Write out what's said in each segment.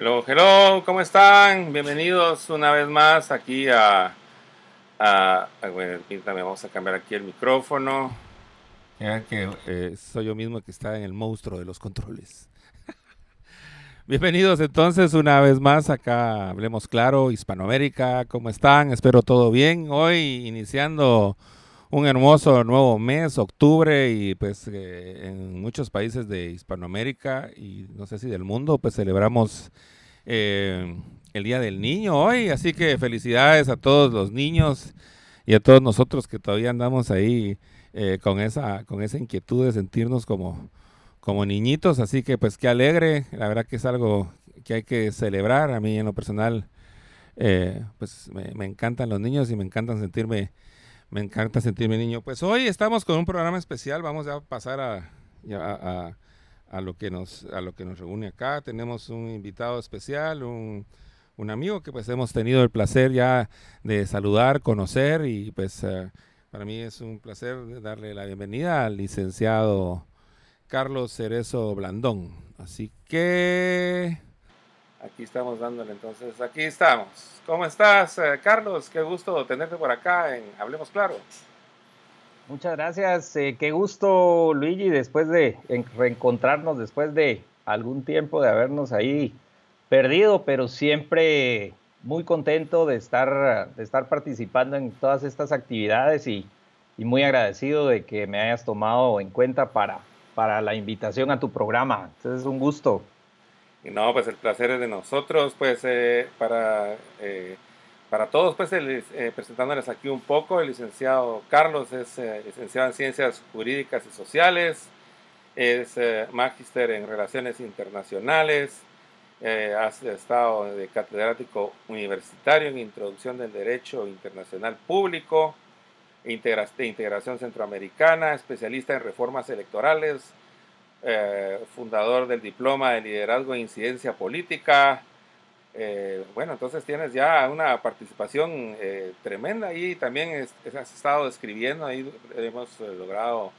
Hello, hello, ¿cómo están? Bienvenidos una vez más aquí a... a, también vamos a cambiar aquí el micrófono. Ya que eh, soy yo mismo que está en el monstruo de los controles. Bienvenidos entonces una vez más acá, hablemos claro, Hispanoamérica, ¿cómo están? Espero todo bien. Hoy iniciando un hermoso nuevo mes, octubre, y pues eh, en muchos países de Hispanoamérica y no sé si del mundo, pues celebramos eh, el Día del Niño hoy, así que felicidades a todos los niños y a todos nosotros que todavía andamos ahí eh, con, esa, con esa inquietud de sentirnos como, como niñitos, así que pues qué alegre, la verdad que es algo que hay que celebrar, a mí en lo personal pues me, me encantan los niños y me encantan sentirme me encanta sentirme niño. Pues hoy estamos con un programa especial. Vamos a pasar a, a, lo, que nos, a lo que nos reúne acá. Tenemos un invitado especial, un, un amigo que pues hemos tenido el placer ya de saludar, conocer y pues eh, para mí es un placer darle la bienvenida al licenciado Carlos Cerezo Blandón. Así que Aquí estamos dándole entonces, aquí estamos. ¿Cómo estás, eh, Carlos? Qué gusto tenerte por acá en Hablemos Claro. Muchas gracias, eh, qué gusto Luigi, después de reencontrarnos, después de algún tiempo de habernos ahí perdido, pero siempre muy contento de estar, de estar participando en todas estas actividades y, muy agradecido de que me hayas tomado en cuenta para, para la invitación a tu programa. Entonces es un gusto. No, pues el placer es de nosotros, pues eh, para, eh, para todos, pues eh, presentándoles aquí un poco, el licenciado Carlos es licenciado en Ciencias Jurídicas y Sociales, es magíster en Relaciones Internacionales, ha estado de catedrático universitario en Introducción del Derecho Internacional Público, de Integración Centroamericana, especialista en reformas electorales, eh, fundador del diploma de liderazgo e incidencia política. Eh, bueno, entonces tienes ya una participación eh, tremenda y también has estado escribiendo, ahí hemos logrado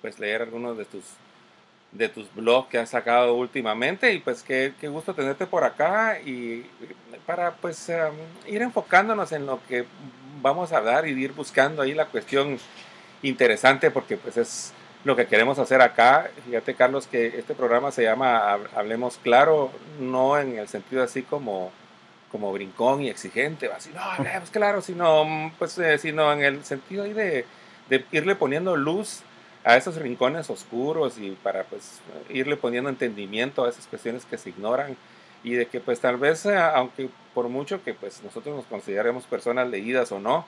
pues leer algunos de tus de tus blogs que has sacado últimamente. Y pues qué, qué gusto tenerte por acá. Y para pues ir enfocándonos en lo que vamos a hablar y ir buscando ahí la cuestión interesante porque pues es lo que queremos hacer acá. Fíjate, Carlos, que este programa se llama Hablemos Claro, no en el sentido así como, como brincón y exigente, así, no, hablemos claro, sino, pues, eh, sino en el sentido ahí de, de, irle poniendo luz a esos rincones oscuros y para pues irle poniendo entendimiento a esas cuestiones que se ignoran y de que pues tal vez, eh, aunque por mucho que pues nosotros nos consideremos personas leídas o no,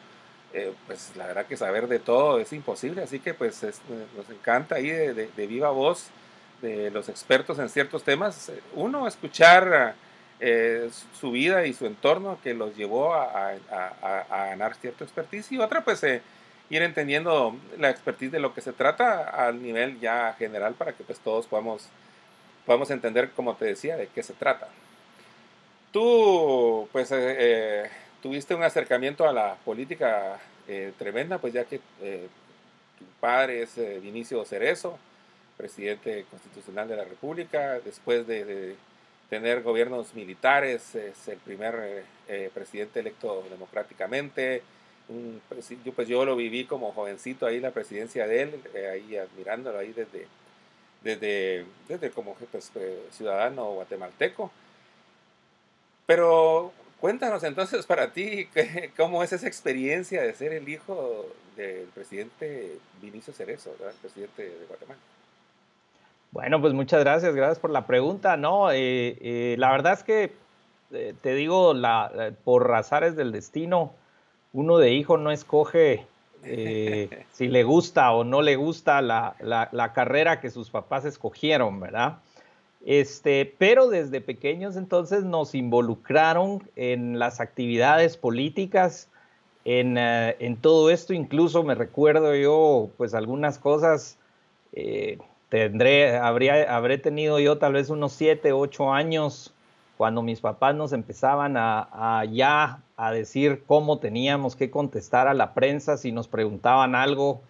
eh, pues la verdad que saber de todo es imposible, así que pues nos encanta ahí de, viva voz de los expertos en ciertos temas, eh, uno escuchar eh, su vida y su entorno que los llevó a, ganar cierto expertise y otra pues ir entendiendo la expertise de lo que se trata al nivel ya general para que pues todos podamos, podamos entender, como te decía, de qué se trata. Tú pues tuviste un acercamiento a la política eh, tremenda, pues ya que eh, tu padre es eh, Vinicio Cerezo, presidente constitucional de la República, después de, tener gobiernos militares, es el primer presidente electo democráticamente. Yo, pues yo lo viví como jovencito ahí, la presidencia de él, ahí admirándolo ahí desde, desde, desde como pues, ciudadano guatemalteco. Pero Cuéntanos entonces para ti cómo es esa experiencia de ser el hijo del presidente Vinicio Cerezo, el presidente de Guatemala. Bueno, pues muchas gracias, gracias por la pregunta. No, eh, eh, la verdad es que eh, te digo, la, por razares del destino, uno de hijo no escoge si le gusta o no le gusta la, la carrera que sus papás escogieron, ¿verdad? Este, pero desde pequeños entonces nos involucraron en las actividades políticas, en, eh, todo esto, incluso me recuerdo yo, pues algunas cosas, eh, tendré, habría, habré tenido yo tal vez unos siete, ocho años cuando mis papás nos empezaban a, ya a decir cómo teníamos que contestar a la prensa si nos preguntaban algo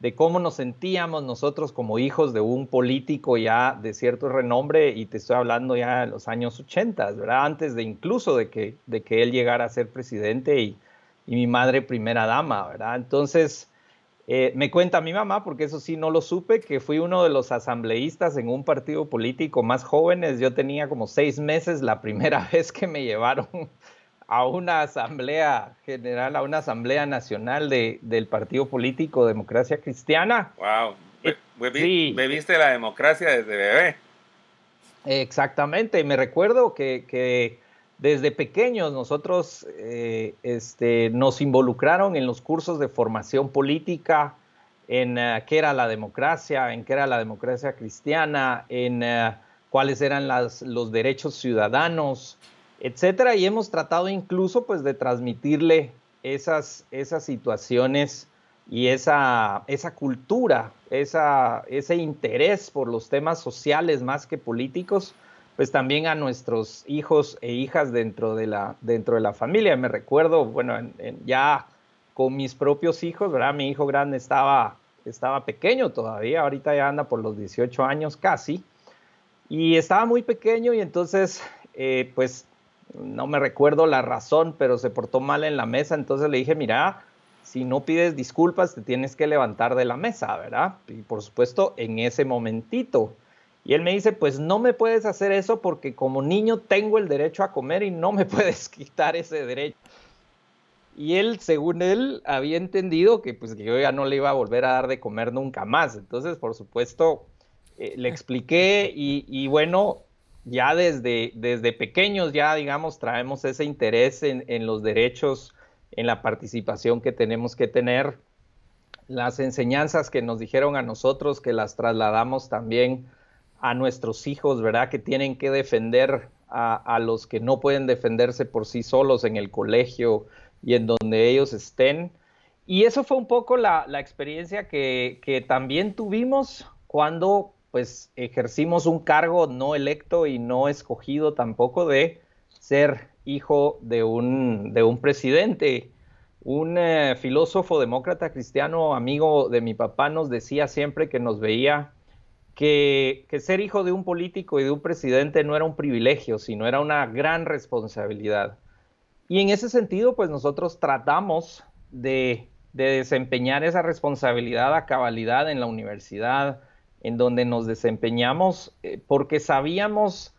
de cómo nos sentíamos nosotros como hijos de un político ya de cierto renombre, y te estoy hablando ya de los años 80, ¿verdad? Antes de incluso de que, de que él llegara a ser presidente y, y mi madre primera dama, ¿verdad? Entonces, eh, me cuenta mi mamá, porque eso sí no lo supe, que fui uno de los asambleístas en un partido político más jóvenes. Yo tenía como seis meses la primera vez que me llevaron a una asamblea general, a una asamblea nacional de, del partido político Democracia Cristiana. ¡Wow! Eh, bebiste la democracia desde bebé. Exactamente, me recuerdo que, desde pequeños nosotros eh, este, nos involucraron en los cursos de formación política, en uh, qué era la democracia, en qué era la democracia cristiana, en cuáles eran las, los derechos ciudadanos, etcétera, y hemos tratado incluso pues de transmitirle esas, esas situaciones y esa, esa cultura, esa, ese interés por los temas sociales más que políticos, pues también a nuestros hijos e hijas dentro de la, dentro de la familia. Me recuerdo, bueno, ya con mis propios hijos, ¿verdad? Mi hijo grande estaba, estaba pequeño todavía, ahorita ya anda por los 18 años casi, y estaba muy pequeño y entonces, eh, pues no me recuerdo la razón, pero se portó mal en la mesa, entonces le dije, mira, si no pides disculpas, te tienes que levantar de la mesa, ¿verdad? Y por supuesto, en ese momentito. Y él me dice, pues no me puedes hacer eso porque como niño tengo el derecho a comer y no me puedes quitar ese derecho. Y él, según él, había entendido que pues que yo ya no le iba a volver a dar de comer nunca más. Entonces, por supuesto, eh, le expliqué y, y bueno, ya desde, desde pequeños, ya digamos, traemos ese interés en, en los derechos, en la participación que tenemos que tener, las enseñanzas que nos dijeron a nosotros, que las trasladamos también a nuestros hijos, ¿verdad? Que tienen que defender a, los que no pueden defenderse por sí solos en el colegio y en donde ellos estén. Y eso fue un poco la, la experiencia que, que, también tuvimos cuando pues ejercimos un cargo no electo y no escogido tampoco de ser hijo de un, de un presidente. Un eh, filósofo demócrata cristiano, amigo de mi papá, nos decía siempre que nos veía que, que, ser hijo de un político y de un presidente no era un privilegio, sino era una gran responsabilidad. Y en ese sentido, pues nosotros tratamos de, de desempeñar esa responsabilidad a cabalidad en la universidad, en donde nos desempeñamos eh, porque sabíamos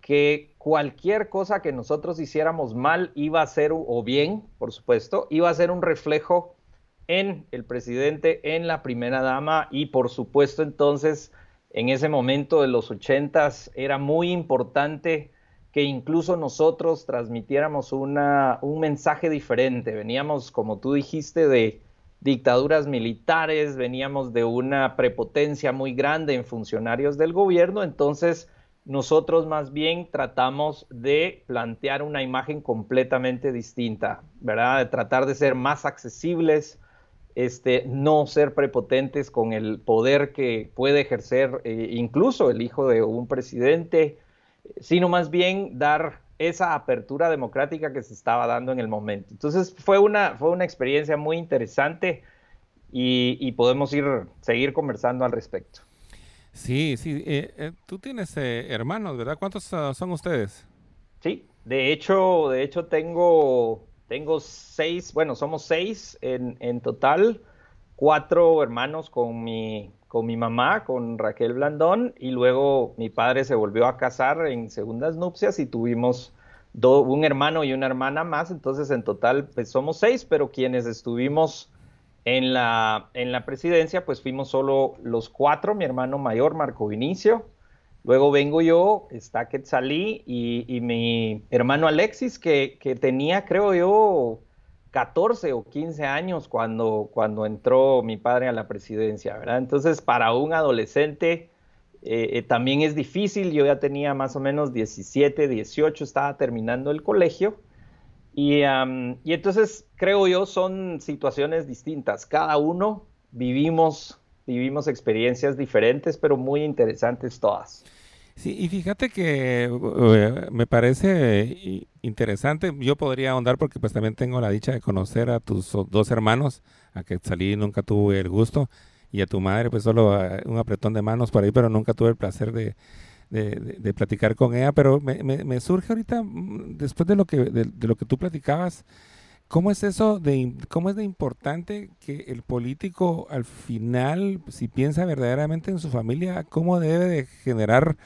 que cualquier cosa que nosotros hiciéramos mal iba a ser, o bien, por supuesto, iba a ser un reflejo en el presidente, en la primera dama y por supuesto entonces en ese momento de los ochentas era muy importante que incluso nosotros transmitiéramos una, un mensaje diferente. Veníamos, como tú dijiste, de, dictaduras militares, veníamos de una prepotencia muy grande en funcionarios del gobierno, entonces nosotros más bien tratamos de plantear una imagen completamente distinta, ¿verdad? De tratar de ser más accesibles, este, no ser prepotentes con el poder que puede ejercer eh, incluso el hijo de un presidente, sino más bien dar esa apertura democrática que se estaba dando en el momento. Entonces fue una, fue una experiencia muy interesante y, podemos ir, seguir conversando al respecto. Sí, sí. Eh, eh, tú tienes eh, hermanos, ¿verdad? ¿Cuántos uh, son ustedes? Sí, de hecho, de hecho tengo, tengo seis, bueno, somos seis en, en total, cuatro hermanos con mi, con mi mamá, con Raquel Blandón, y luego mi padre se volvió a casar en segundas nupcias y tuvimos un hermano y una hermana más, entonces en total pues somos seis, pero quienes estuvimos en la, en la presidencia pues fuimos solo los cuatro, mi hermano mayor Marco Vinicio, luego vengo yo, está Quetzalí y, y mi hermano Alexis que, que tenía creo yo 14 o 15 años cuando, cuando entró mi padre a la presidencia, ¿verdad? Entonces, para un adolescente eh, eh, también es difícil, yo ya tenía más o menos 17, 18, estaba terminando el colegio, y, y entonces creo yo son situaciones distintas, cada uno vivimos, vivimos experiencias diferentes, pero muy interesantes todas. Sí, y fíjate que eh, me parece interesante, yo podría ahondar porque pues también tengo la dicha de conocer a tus dos hermanos, a que salí nunca tuve el gusto, y a tu madre, pues solo eh, un apretón de manos por ahí, pero nunca tuve el placer de, de, platicar con ella. Pero me, me, surge ahorita, mm, después de lo que, de, lo que tú platicabas, ¿cómo es eso de, cómo es de importante que el político al final, si piensa verdaderamente en su familia, cómo debe de generar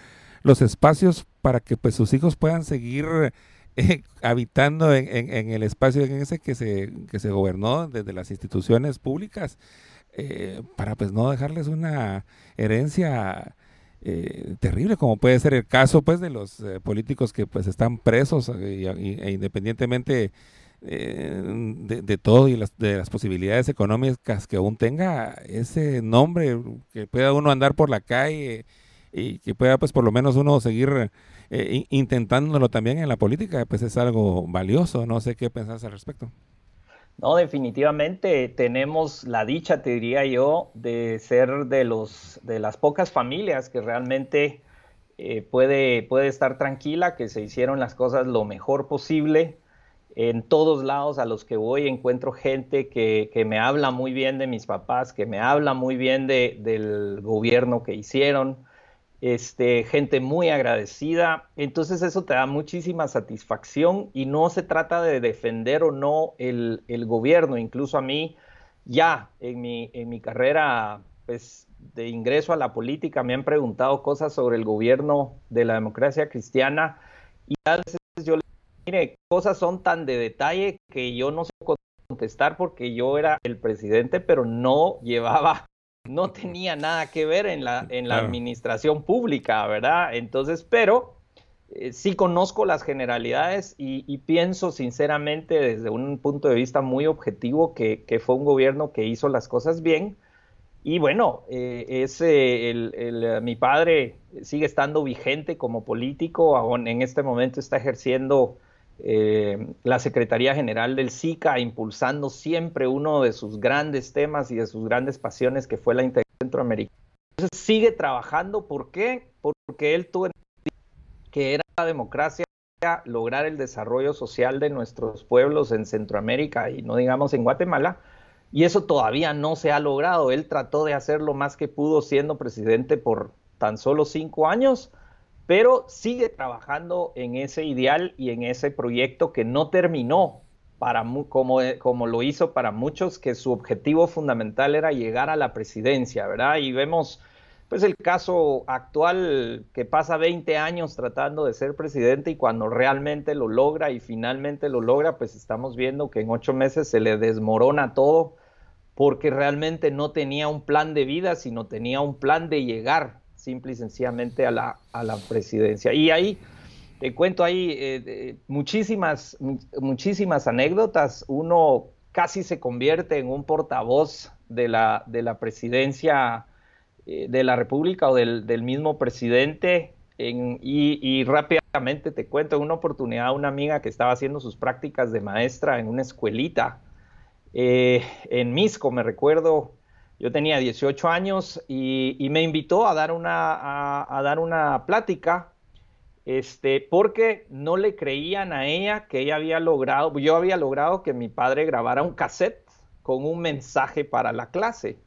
los espacios para que pues sus hijos puedan seguir eh, habitando en, el espacio en ese que se, que se gobernó desde las instituciones públicas? Eh, para pues no dejarles una herencia eh, terrible, como puede ser el caso pues de los políticos que pues están presos e independientemente de, todo y las, de las posibilidades económicas que aún tenga ese nombre, que pueda uno andar por la calle y que pueda pues por lo menos uno seguir intentándolo también en la política, pues es algo valioso, no sé qué pensás al respecto. No, definitivamente tenemos la dicha, te diría yo, de ser de, los, de las pocas familias que realmente eh, puede, puede estar tranquila, que se hicieron las cosas lo mejor posible. En todos lados a los que voy encuentro gente que, que me habla muy bien de mis papás, que me habla muy bien de, del gobierno que hicieron este, gente muy agradecida. Entonces eso te da muchísima satisfacción y no se trata de defender o no el, gobierno. Incluso a mí ya en mi, en mi carrera pues, de ingreso a la política me han preguntado cosas sobre el gobierno de la democracia cristiana y a veces yo le digo, mire, cosas son tan de detalle que yo no sé contestar porque yo era el presidente, pero no llevaba no tenía nada que ver en la, en la administración pública, ¿verdad? Entonces, pero eh, sí conozco las generalidades y, pienso sinceramente desde un punto de vista muy objetivo que, fue un gobierno que hizo las cosas bien. Y bueno, eh, ese, el, mi padre sigue estando vigente como político, aún en este momento está ejerciendo eh, la Secretaría General del SICA, impulsando siempre uno de sus grandes temas y de sus grandes pasiones, que fue la integración centroamericana. Entonces sigue trabajando, ¿por qué? Porque él tuvo que era la democracia lograr el desarrollo social de nuestros pueblos en Centroamérica y no digamos en Guatemala, y eso todavía no se ha logrado. Él trató de hacer lo más que pudo siendo presidente por tan solo cinco años, pero sigue trabajando en ese ideal y en ese proyecto que no terminó para como, como lo hizo para muchos, que su objetivo fundamental era llegar a la presidencia, ¿verdad? Y vemos pues el caso actual que pasa 20 años tratando de ser presidente y cuando realmente lo logra y finalmente lo logra, pues estamos viendo que en ocho meses se le desmorona todo porque realmente no tenía un plan de vida, sino tenía un plan de llegar simple y sencillamente a la, a la presidencia. Y ahí te cuento ahí eh, muchísimas, muchísimas anécdotas. Uno casi se convierte en un portavoz de la, de la presidencia eh, de la República o del, del mismo presidente. En, y, rápidamente te cuento, en una oportunidad una amiga que estaba haciendo sus prácticas de maestra en una escuelita eh, en Misco, me recuerdo, yo tenía 18 años y, me invitó a dar una, a, dar una plática, este, porque no le creían a ella que ella había logrado, yo había logrado que mi padre grabara un cassette con un mensaje para la clase.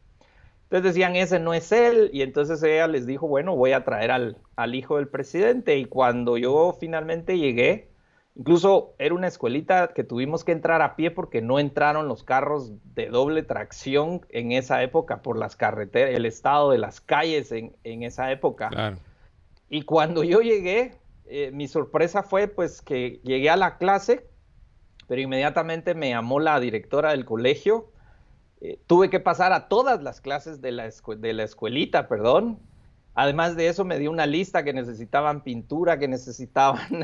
Entonces decían, ese no es él, y entonces ella les dijo, bueno, voy a traer al, al hijo del presidente. Y cuando yo finalmente llegué, Incluso era una escuelita que tuvimos que entrar a pie porque no entraron los carros de doble tracción en esa época por las carreteras, el estado de las calles en, esa época. Y cuando yo llegué, eh, mi sorpresa fue pues que llegué a la clase, pero inmediatamente me llamó la directora del colegio. Eh, tuve que pasar a todas las clases de la, de la escuelita, perdón. Además de eso me dio una lista que necesitaban pintura, que necesitaban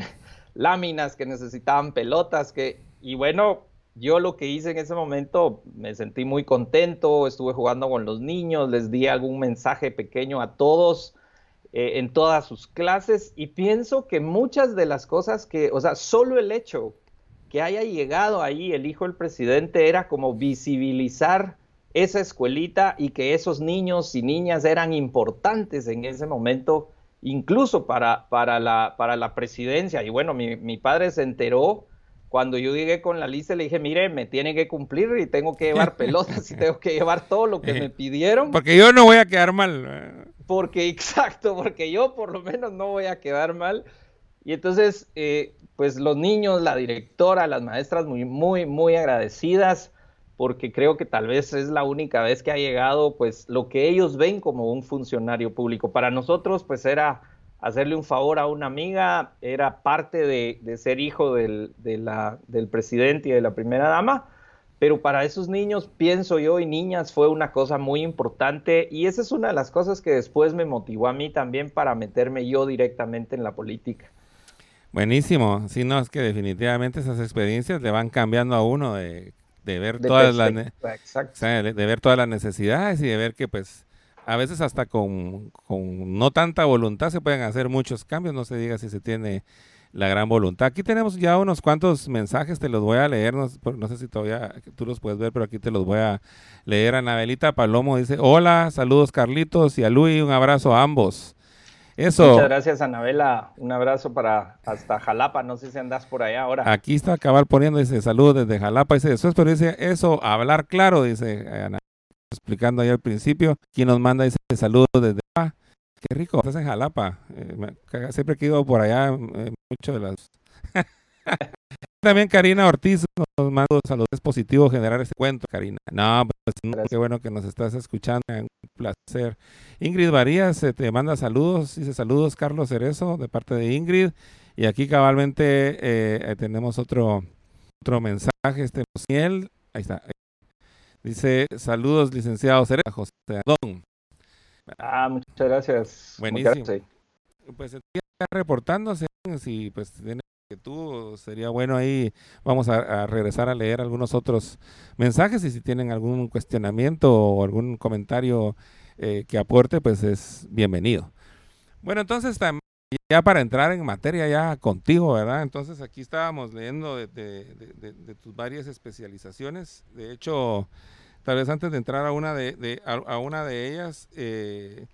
láminas, que necesitaban pelotas, que, y bueno, yo lo que hice en ese momento me sentí muy contento, estuve jugando con los niños, les di algún mensaje pequeño a todos eh, en todas sus clases y pienso que muchas de las cosas que, o sea, solo el hecho que haya llegado ahí el hijo del presidente era como visibilizar esa escuelita y que esos niños y niñas eran importantes en ese momento incluso para, para, la, para la presidencia. Y bueno, mi, padre se enteró cuando yo llegué con la lista le dije, mire, me tiene que cumplir y tengo que llevar pelotas y tengo que llevar todo lo que me pidieron. Porque yo no voy a quedar mal. Porque, exacto, porque yo por lo menos no voy a quedar mal. Y entonces, eh, pues los niños, la directora, las maestras muy, muy, muy agradecidas porque creo que tal vez es la única vez que ha llegado, pues, lo que ellos ven como un funcionario público. Para nosotros, pues, era hacerle un favor a una amiga, era parte de, ser hijo del, del presidente y de la primera dama, pero para esos niños, pienso yo, y niñas, fue una cosa muy importante y esa es una de las cosas que después me motivó a mí también para meterme yo directamente en la política. Buenísimo, sí, no, es que definitivamente esas experiencias le van cambiando a uno de de ver todas las de ver todas las necesidades y de ver que pues a veces hasta con, no tanta voluntad se pueden hacer muchos cambios, no se diga si se tiene la gran voluntad. Aquí tenemos ya unos cuantos mensajes, te los voy a leer, no, no, sé si todavía tú los puedes ver, pero aquí te los voy a leer. Anabelita Palomo dice, hola, saludos Carlitos y a Luis, un abrazo a ambos. Muchas gracias, Anabela. Un abrazo para hasta Jalapa. No sé si andas por allá ahora. Aquí está acabar poniendo, dice, saludos desde Jalapa. Dice, eso, pero dice, eso, hablar claro, dice Ana, explicando ahí al principio. Quien nos manda, dice, saludos desde ah, Qué rico, estás en Jalapa. Eh, siempre he ido por allá, eh, mucho de las... También Karina Ortiz nos manda saludos positivos generar este cuento, Karina. No, pues qué bueno que nos estás escuchando, placer. Ingrid Varías te manda saludos, dice saludos Carlos Cerezo de parte de Ingrid. Y aquí cabalmente eh, tenemos otro, otro mensaje, este Mosiel, ahí está. Dice saludos licenciado Cerezo, José Adón. Ah, muchas gracias. Buenísimo. Pues está reportándose, si pues tiene que tú, sería bueno ahí, vamos a, regresar a leer algunos otros mensajes y si tienen algún cuestionamiento o algún comentario eh, que aporte, pues es bienvenido. Bueno, entonces ya para entrar en materia ya contigo, ¿verdad? Entonces aquí estábamos leyendo de, tus varias especializaciones. De hecho, tal vez antes de entrar a una de, a, una de ellas, eh,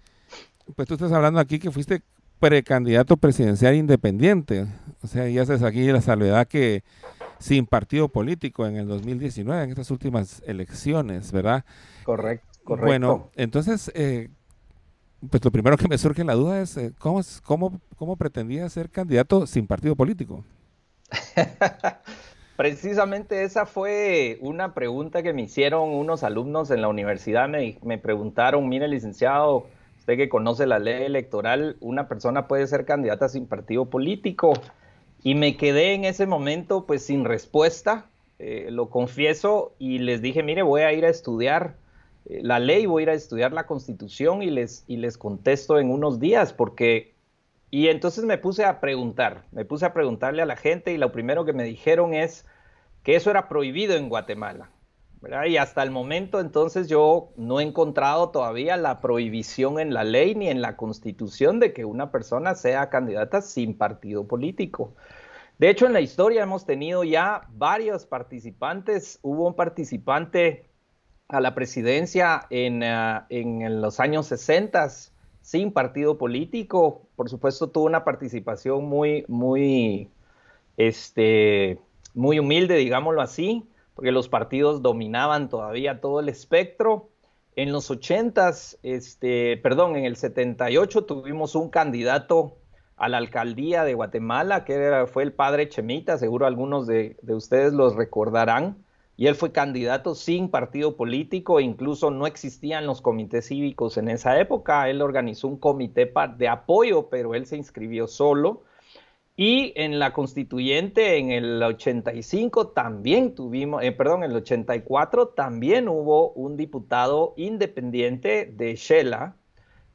pues tú estás hablando aquí que fuiste precandidato presidencial independiente. O sea, ya haces aquí la salvedad que sin partido político en el 2019, en estas últimas elecciones, ¿verdad? Correcto, correcto. Bueno, entonces, eh, pues lo primero que me surge la duda es, eh, ¿cómo, cómo, ¿cómo pretendía ser candidato sin partido político? Precisamente esa fue una pregunta que me hicieron unos alumnos en la universidad. Me, me preguntaron, mire, licenciado, usted que conoce la ley electoral, una persona puede ser candidata sin partido político. Y me quedé en ese momento pues sin respuesta, eh, lo confieso, y les dije, mire, voy a ir a estudiar eh, la ley, voy a ir a estudiar la constitución y les, y les contesto en unos días, porque... Y entonces me puse a preguntar, me puse a preguntarle a la gente y lo primero que me dijeron es que eso era prohibido en Guatemala. Y hasta el momento entonces yo no he encontrado todavía la prohibición en la ley ni en la constitución de que una persona sea candidata sin partido político. De hecho, en la historia hemos tenido ya varios participantes. Hubo un participante a la presidencia en, ah, en los años 60 sin partido político. Por supuesto, tuvo una participación muy, muy, este, muy humilde, digámoslo así porque los partidos dominaban todavía todo el espectro. En los 80, este, perdón, en el 78 tuvimos un candidato a la alcaldía de Guatemala, que fue el padre Chemita, seguro algunos de, ustedes los recordarán, y él fue candidato sin partido político, incluso no existían los comités cívicos en esa época, él organizó un comité de apoyo, pero él se inscribió solo, y en la constituyente en el 85 también tuvimos, eh, perdón, en el 84 también hubo un diputado independiente de Shela.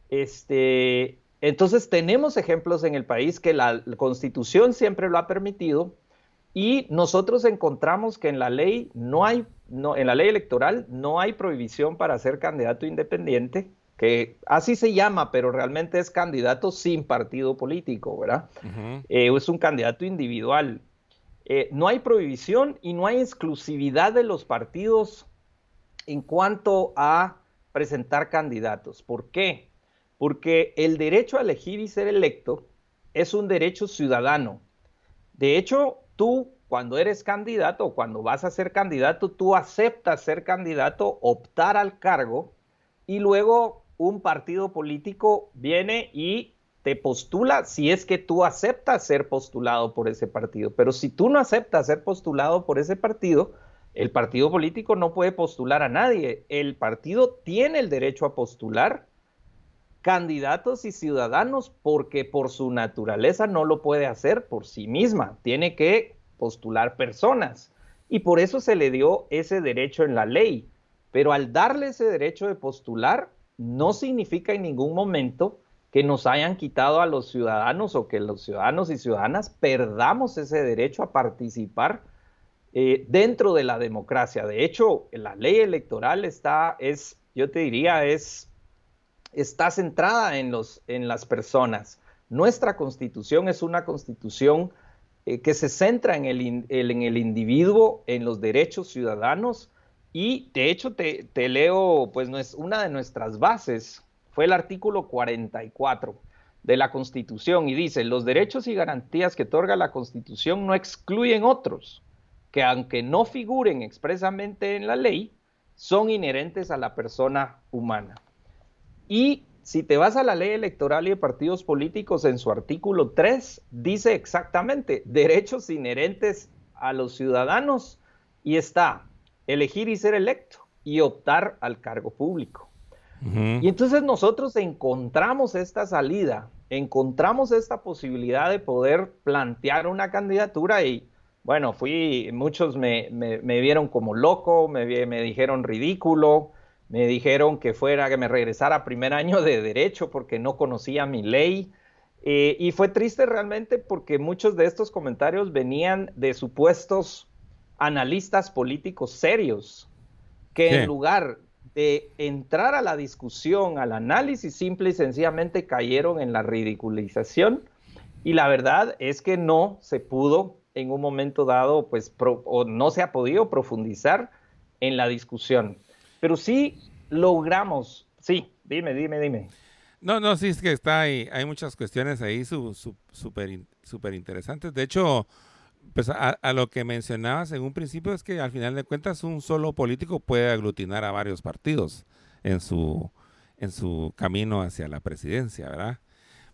Este, entonces tenemos ejemplos en el país que la, constitución siempre lo ha permitido y nosotros encontramos que en la ley no hay, en la ley electoral no hay prohibición para ser candidato independiente que así se llama, pero realmente es candidato sin partido político, ¿verdad? Eh, es un candidato individual. Eh, no hay prohibición y no hay exclusividad de los partidos en cuanto a presentar candidatos. ¿Por qué? Porque el derecho a elegir y ser electo es un derecho ciudadano. De hecho, tú cuando eres candidato o cuando vas a ser candidato, tú aceptas ser candidato, optar al cargo y luego un partido político viene y te postula si es que tú aceptas ser postulado por ese partido. Pero si tú no aceptas ser postulado por ese partido, el partido político no puede postular a nadie. El partido tiene el derecho a postular candidatos y ciudadanos porque por su naturaleza no lo puede hacer por sí misma. Tiene que postular personas. Y por eso se le dio ese derecho en la ley. Pero al darle ese derecho de postular, no significa en ningún momento que nos hayan quitado a los ciudadanos o que los ciudadanos y ciudadanas perdamos ese derecho a participar eh, dentro de la democracia. De hecho, la ley electoral está, es, yo te diría, es, está centrada en, los, en las personas. Nuestra constitución es una constitución eh, que se centra en el, en el individuo, en los derechos ciudadanos, y de hecho te, leo, pues no es una de nuestras bases, fue el artículo 44 de la Constitución y dice, los derechos y garantías que otorga la Constitución no excluyen otros, que aunque no figuren expresamente en la ley, son inherentes a la persona humana. Y si te vas a la ley electoral y de partidos políticos, en su artículo 3 dice exactamente derechos inherentes a los ciudadanos y está elegir y ser electo y optar al cargo público. Y entonces nosotros encontramos esta salida, encontramos esta posibilidad de poder plantear una candidatura y bueno, fui, muchos me, vieron como loco, me, me, dijeron ridículo, me dijeron que fuera, que me regresara a primer año de derecho porque no conocía mi ley. Eh, y fue triste realmente porque muchos de estos comentarios venían de supuestos analistas políticos serios que en lugar de entrar a la discusión, al análisis, simple y sencillamente cayeron en la ridiculización. Y la verdad es que no se pudo en un momento dado, pues, o no se ha podido profundizar en la discusión. Pero sí logramos, sí, dime, dime, dime. No, no, sí, es que está ahí, hay muchas cuestiones ahí súper super interesantes. De hecho, pues a, lo que mencionabas en un principio es que al final de cuentas un solo político puede aglutinar a varios partidos en su, en su camino hacia la presidencia, ¿verdad?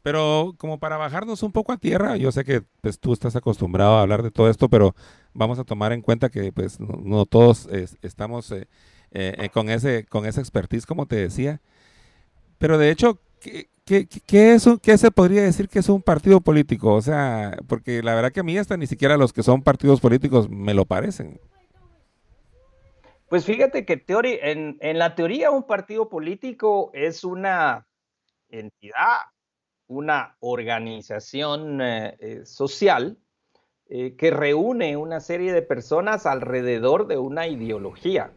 Pero como para bajarnos un poco a tierra, yo sé que pues, tú estás acostumbrado a hablar de todo esto, pero vamos a tomar en cuenta que pues no, todos estamos eh, eh, con, ese, con esa expertise, como te decía. Pero de hecho, ¿qué, ¿Qué, qué, se podría decir que es un partido político? O sea, porque la verdad que a mí hasta ni siquiera los que son partidos políticos me lo parecen. Pues fíjate que en, en la teoría un partido político es una entidad, una organización eh, eh, social eh, que reúne una serie de personas alrededor de una ideología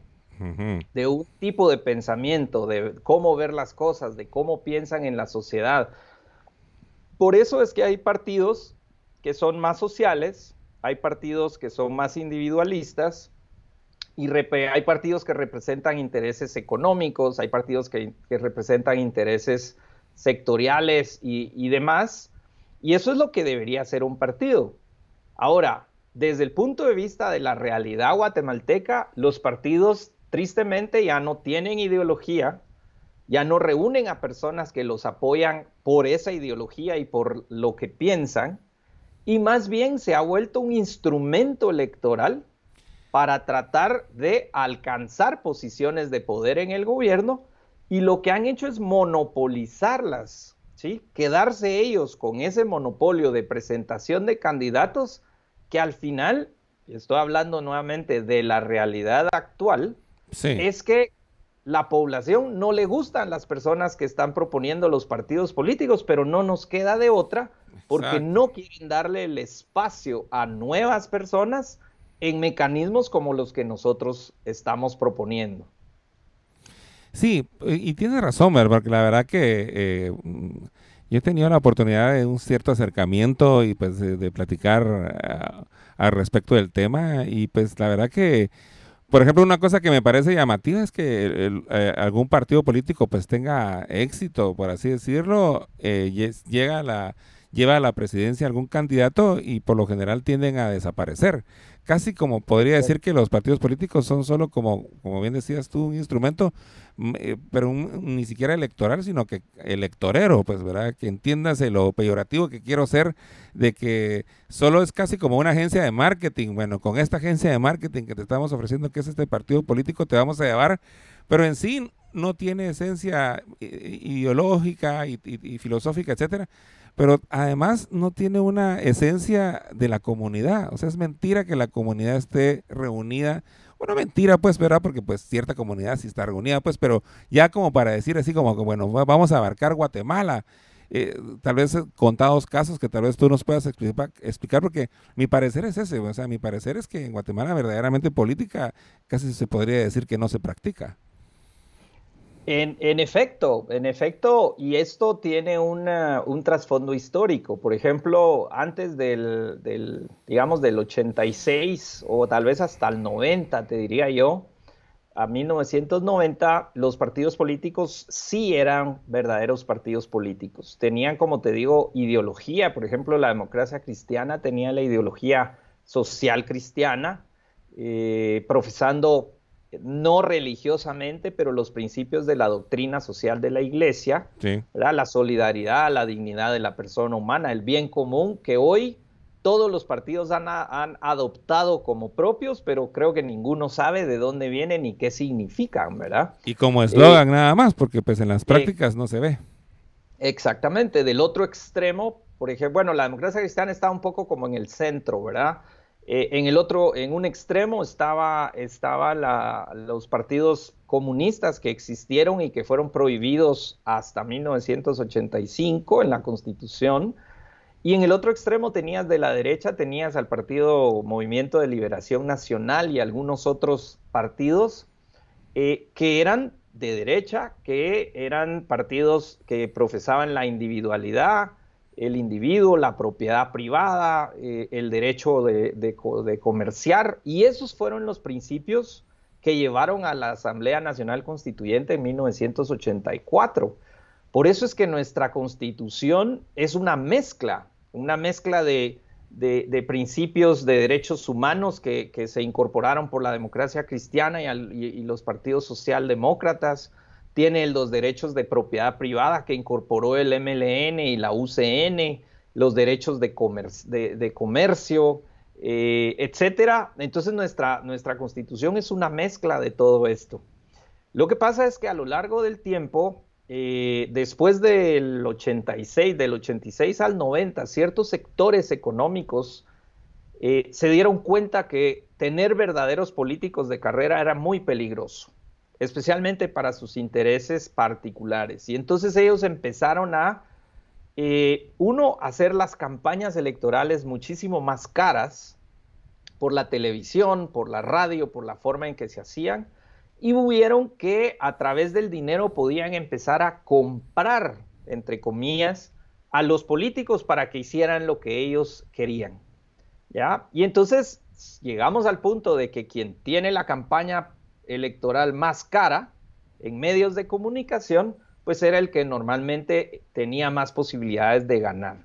de un tipo de pensamiento, de cómo ver las cosas, de cómo piensan en la sociedad. Por eso es que hay partidos que son más sociales, hay partidos que son más individualistas y hay partidos que representan intereses económicos, hay partidos que, representan intereses sectoriales y, demás. Y eso es lo que debería ser un partido. Ahora, desde el punto de vista de la realidad guatemalteca, los partidos tristemente ya no tienen ideología, ya no reúnen a personas que los apoyan por esa ideología y por lo que piensan, y más bien se ha vuelto un instrumento electoral para tratar de alcanzar posiciones de poder en el gobierno y lo que han hecho es monopolizarlas, ¿sí? Quedarse ellos con ese monopolio de presentación de candidatos que al final, estoy hablando nuevamente de la realidad actual, es que la población no le gustan las personas que están proponiendo los partidos políticos, pero no nos queda de otra porque no quieren darle el espacio a nuevas personas en mecanismos como los que nosotros estamos proponiendo. Sí, y tiene razón, porque la verdad que eh, yo he tenido la oportunidad de un cierto acercamiento y pues de, platicar eh, al respecto del tema y pues la verdad que por ejemplo, una cosa que me parece llamativa es que eh, algún partido político pues tenga éxito, por así decirlo, eh, llega la lleva a la presidencia algún candidato y por lo general tienden a desaparecer. Casi como podría decir que los partidos políticos son solo como, como bien decías tú, un instrumento, mm, eh, pero ni siquiera electoral, sino que electorero, pues, ¿verdad? Que entiéndase lo peyorativo que quiero ser de que solo es casi como una agencia de marketing. Bueno, con esta agencia de marketing que te estamos ofreciendo, que es este partido político, te vamos a llevar, pero en sí no tiene esencia eh, ideológica y, filosófica, etcétera, pero además no tiene una esencia de la comunidad. O sea, es mentira que la comunidad esté reunida. Bueno, mentira, pues, ¿verdad? Porque pues cierta comunidad sí está reunida, pues, pero ya como para decir así como que, bueno, vamos a abarcar Guatemala. Eh, tal vez contados casos que tal vez tú nos puedas explicar, porque mi parecer es ese, o sea, mi parecer es que en Guatemala verdaderamente política casi se podría decir que no se practica. En, efecto, en efecto, y esto tiene un trasfondo histórico. Por ejemplo, antes del, digamos, del 86 o tal vez hasta el 90, te diría yo, a 1990 los partidos políticos sí eran verdaderos partidos políticos. Tenían, como te digo, ideología. Por ejemplo, la democracia cristiana tenía la ideología social cristiana, eh, profesando no religiosamente, pero los principios de la doctrina social de la iglesia, la solidaridad, la dignidad de la persona humana, el bien común, que hoy todos los partidos han, adoptado como propios, pero creo que ninguno sabe de dónde vienen ni qué significan, ¿verdad? Y como eslogan eh, nada más, porque pues en las prácticas no se ve. Exactamente, del otro extremo, por ejemplo, bueno, la democracia cristiana está un poco como en el centro, ¿verdad? Eh, en el otro, en un extremo estaba, estaba los partidos comunistas que existieron y que fueron prohibidos hasta 1985 en la Constitución. Y en el otro extremo tenías de la derecha, tenías al Partido Movimiento de Liberación Nacional y algunos otros partidos eh, que eran de derecha, que eran partidos que profesaban la individualidad, el individuo, la propiedad privada, eh, el derecho de, comerciar, y esos fueron los principios que llevaron a la Asamblea Nacional Constituyente en 1984. Por eso es que nuestra constitución es una mezcla, una mezcla de, principios de derechos humanos que, se incorporaron por la democracia cristiana y, y los partidos socialdemócratas, tiene los derechos de propiedad privada que incorporó el MLN y la UCN, los derechos de, de, comercio, eh, etcétera. Entonces nuestra, nuestra constitución es una mezcla de todo esto. Lo que pasa es que a lo largo del tiempo, eh, después del 86, del 86 al 90, ciertos sectores económicos eh, se dieron cuenta que tener verdaderos políticos de carrera era muy peligroso especialmente para sus intereses particulares. Y entonces ellos empezaron a, eh, uno, hacer las campañas electorales muchísimo más caras por la televisión, por la radio, por la forma en que se hacían, y vieron que a través del dinero podían empezar a comprar, entre comillas, a los políticos para que hicieran lo que ellos querían. ¿Ya? Y entonces llegamos al punto de que quien tiene la campaña electoral más cara en medios de comunicación, pues era el que normalmente tenía más posibilidades de ganar.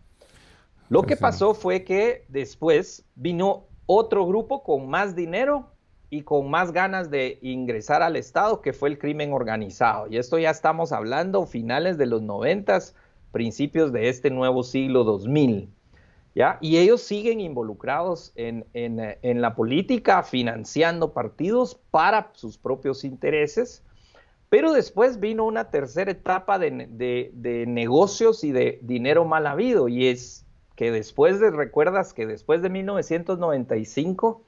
Lo que pasó fue que después vino otro grupo con más dinero y con más ganas de ingresar al Estado, que fue el crimen organizado. Y esto ya estamos hablando finales de los noventas, principios de este nuevo siglo 2000. Y ellos siguen involucrados en, la política, financiando partidos para sus propios intereses, pero después vino una tercera etapa de, de, negocios y de dinero mal habido, y es que después de, recuerdas que después de 1995,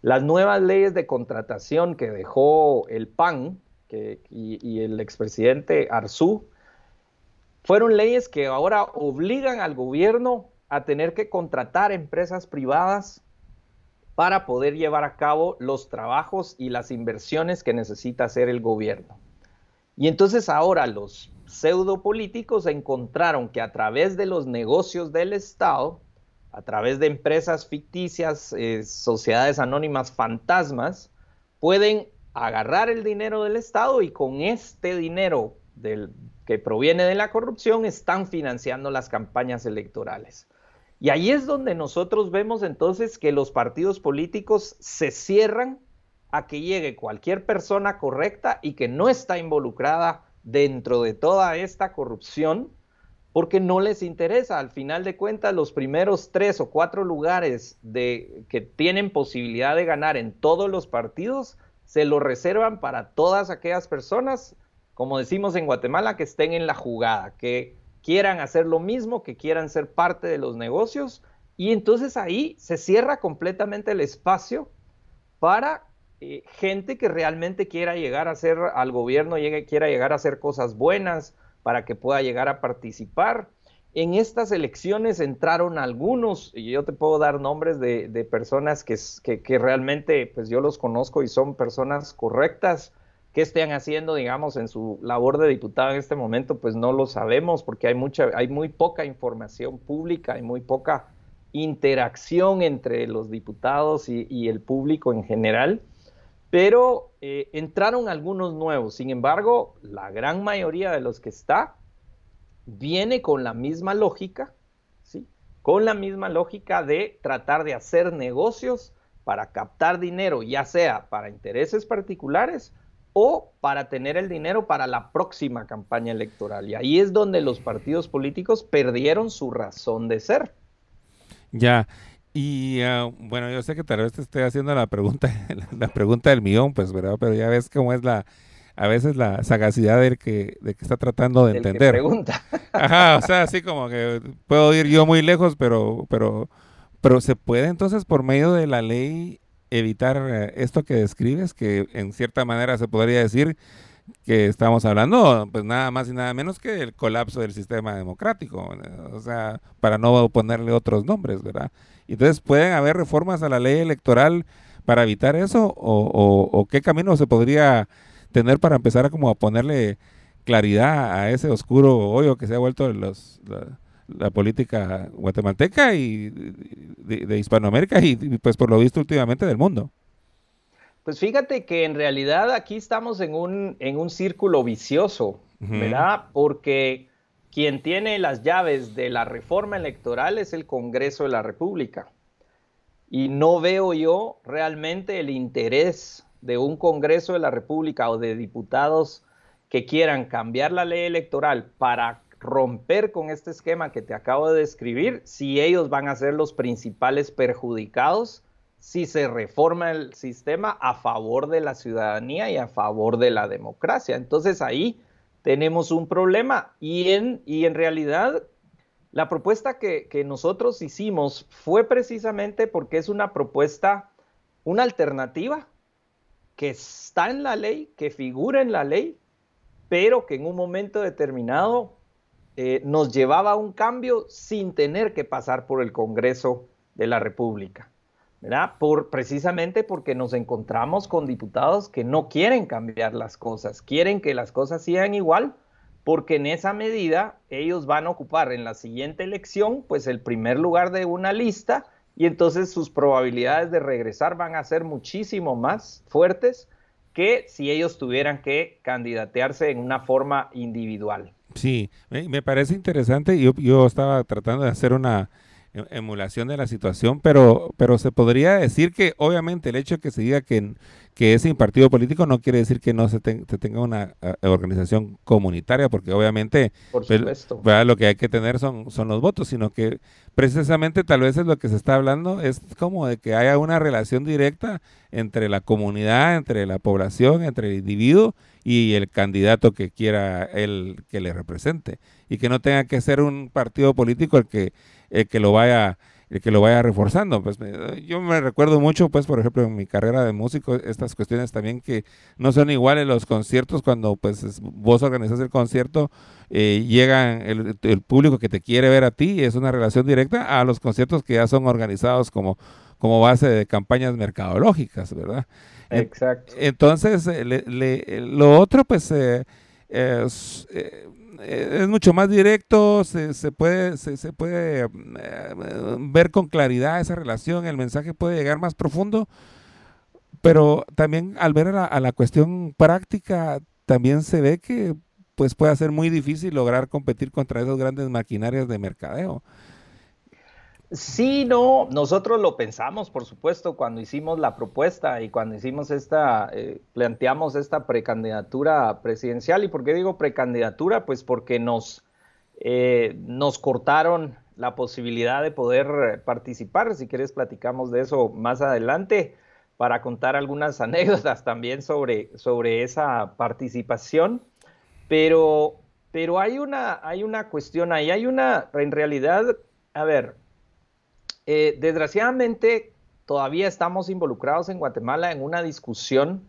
las nuevas leyes de contratación que dejó el PAN y, y el expresidente Arzú, fueron leyes que ahora obligan al gobierno a tener que contratar empresas privadas para poder llevar a cabo los trabajos y las inversiones que necesita hacer el gobierno. Y entonces ahora los pseudo políticos encontraron que a través de los negocios del Estado, a través de empresas ficticias, eh, sociedades anónimas fantasmas, pueden agarrar el dinero del Estado y con este dinero del, que proviene de la corrupción están financiando las campañas electorales. Y ahí es donde nosotros vemos entonces que los partidos políticos se cierran a que llegue cualquier persona correcta y que no está involucrada dentro de toda esta corrupción, porque no les interesa. Al final de cuentas, los primeros tres o cuatro lugares de, que tienen posibilidad de ganar en todos los partidos, se lo reservan para todas aquellas personas, como decimos en Guatemala, que estén en la jugada, que quieran hacer lo mismo, que quieran ser parte de los negocios. Y entonces ahí se cierra completamente el espacio para eh, gente que realmente quiera llegar a ser al gobierno, llegue, quiera llegar a hacer cosas buenas, para que pueda llegar a participar. En estas elecciones entraron algunos, y yo te puedo dar nombres de, personas que, que, realmente, pues yo los conozco y son personas correctas. ¿Qué estén haciendo, digamos, en su labor de diputado en este momento? Pues no lo sabemos porque hay, mucha, hay muy poca información pública, hay muy poca interacción entre los diputados y el público en general pero eh, entraron algunos nuevos. Sin embargo, la gran mayoría de los que está viene con la misma lógica, ¿sí? Con la misma lógica de tratar de hacer negocios para captar dinero, ya sea para intereses particulares o para tener el dinero para la próxima campaña electoral. Y ahí es donde los partidos políticos perdieron su razón de ser. Ya, y ah, bueno, yo sé que tal vez te esté haciendo la pregunta, la, pregunta del millón, pues, ¿verdad? Pero ya ves cómo es la, a veces la sagacidad del que, de que está tratando de entender. pregunta. Ajá, o sea, así como que puedo ir yo muy lejos, pero, pero, pero se puede entonces por medio de la ley evitar eh, esto que describes, que en cierta manera se podría decir que estamos hablando, pues nada más y nada menos que el colapso del sistema democrático, o sea, para no ponerle otros nombres, ¿verdad? Entonces, ¿pueden haber reformas a la ley electoral para evitar eso? ¿O, qué camino se podría tener para empezar a como a ponerle claridad a ese oscuro hoyo que se ha vuelto los, la, política guatemalteca y de, Hispanoamérica y, pues por lo visto últimamente del mundo? Pues fíjate que en realidad aquí estamos en un, en un círculo vicioso, ¿verdad? Porque quien tiene las llaves de la reforma electoral es el Congreso de la República. Y no veo yo realmente el interés de un Congreso de la República o de diputados que quieran cambiar la ley electoral para romper con este esquema que te acabo de describir, si ellos van a ser los principales perjudicados si se reforma el sistema a favor de la ciudadanía y a favor de la democracia. Entonces ahí tenemos un problema y en, y en realidad la propuesta que, nosotros hicimos fue precisamente porque es una propuesta, una alternativa que está en la ley, que figura en la ley, pero que en un momento determinado eh, nos llevaba a un cambio sin tener que pasar por el Congreso de la República. Por, precisamente porque nos encontramos con diputados que no quieren cambiar las cosas, quieren que las cosas sigan igual, porque en esa medida ellos van a ocupar en la siguiente elección pues el primer lugar de una lista y entonces sus probabilidades de regresar van a ser muchísimo más fuertes que si ellos tuvieran que candidatearse en una forma individual. Sí, me, parece interesante. Yo, yo estaba tratando de hacer una, emulación de la situación, pero, pero se podría decir que obviamente el hecho de que se diga que, que es un partido político no quiere decir que no se, tenga una organización comunitaria, porque obviamente Por pues, lo que hay que tener son, son los votos, sino que precisamente tal vez es lo que se está hablando, es como de que haya una relación directa entre la comunidad, entre la población, entre el individuo y el candidato que quiera él que le represente, y que no tenga que ser un partido político el que el que lo vaya el que lo vaya reforzando. Pues yo me recuerdo mucho, pues, por ejemplo, en mi carrera de músico, estas cuestiones también que no son iguales los conciertos cuando pues vos organizas el concierto, eh, llega el, el, público que te quiere ver a ti, es una relación directa a los conciertos que ya son organizados como, como base de campañas mercadológicas, ¿verdad? Exacto. Entonces, le, lo otro, pues, eh, es, eh, eh, es mucho más directo, se, se puede, se, puede eh, ver con claridad esa relación, el mensaje puede llegar más profundo, pero también al ver a la, cuestión práctica, también se ve que pues puede ser muy difícil lograr competir contra esas grandes maquinarias de mercadeo. Sí, no, nosotros lo pensamos, por supuesto, cuando hicimos la propuesta y cuando hicimos esta, eh, planteamos esta precandidatura presidencial. ¿Y por qué digo precandidatura? Pues porque nos, eh, nos cortaron la posibilidad de poder participar. Si quieres, platicamos de eso más adelante para contar algunas anécdotas también sobre, sobre esa participación. Pero, pero hay, una, hay una cuestión ahí, hay una, en realidad, a ver, eh, desgraciadamente todavía estamos involucrados en Guatemala en una discusión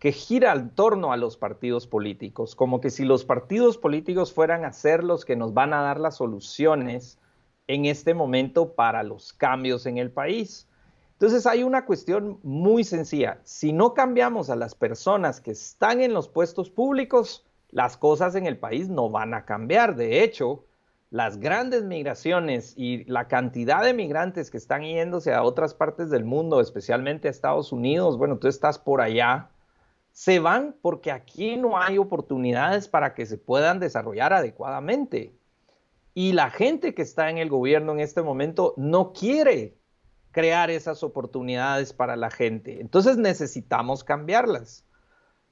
que gira en torno a los partidos políticos, como que si los partidos políticos fueran a ser los que nos van a dar las soluciones en este momento para los cambios en el país. Entonces hay una cuestión muy sencilla. Si no cambiamos a las personas que están en los puestos públicos, las cosas en el país no van a cambiar. De hecho, las grandes migraciones y la cantidad de migrantes que están yéndose a otras partes del mundo, especialmente a Estados Unidos, bueno, tú estás por allá, se van porque aquí no hay oportunidades para que se puedan desarrollar adecuadamente. Y la gente que está en el gobierno en este momento no quiere crear esas oportunidades para la gente. Entonces necesitamos cambiarlas.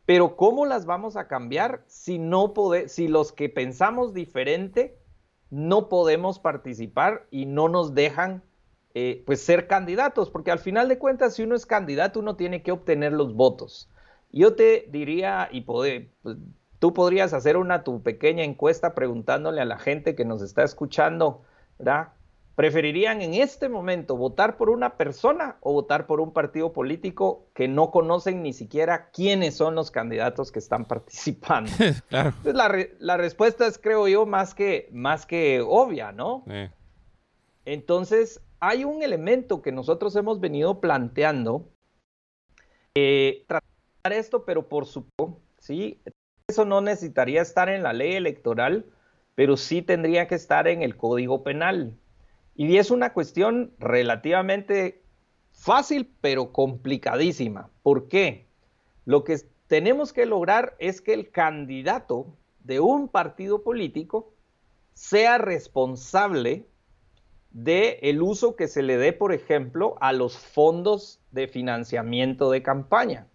Pero ¿cómo las vamos a cambiar si no si los que pensamos diferente no podemos participar y no nos dejan eh, pues ser candidatos, porque al final de cuentas, si uno es candidato, uno tiene que obtener los votos. Yo te diría, y pues, tú podrías hacer una tu pequeña encuesta preguntándole a la gente que nos está escuchando, ¿verdad? ¿Preferirían en este momento votar por una persona o votar por un partido político que no conocen ni siquiera quiénes son los candidatos que están participando? claro. la, respuesta es, creo yo, más que, más que obvia, ¿no? Entonces, hay un elemento que nosotros hemos venido planteando, eh, tratar esto, pero por supuesto, ¿sí? Eso no necesitaría estar en la ley electoral, pero sí tendría que estar en el Código Penal. Y es una cuestión relativamente fácil, pero complicadísima. ¿Por qué? Lo que tenemos que lograr es que el candidato de un partido político sea responsable del el uso que se le dé, por ejemplo, a los fondos de financiamiento de campaña.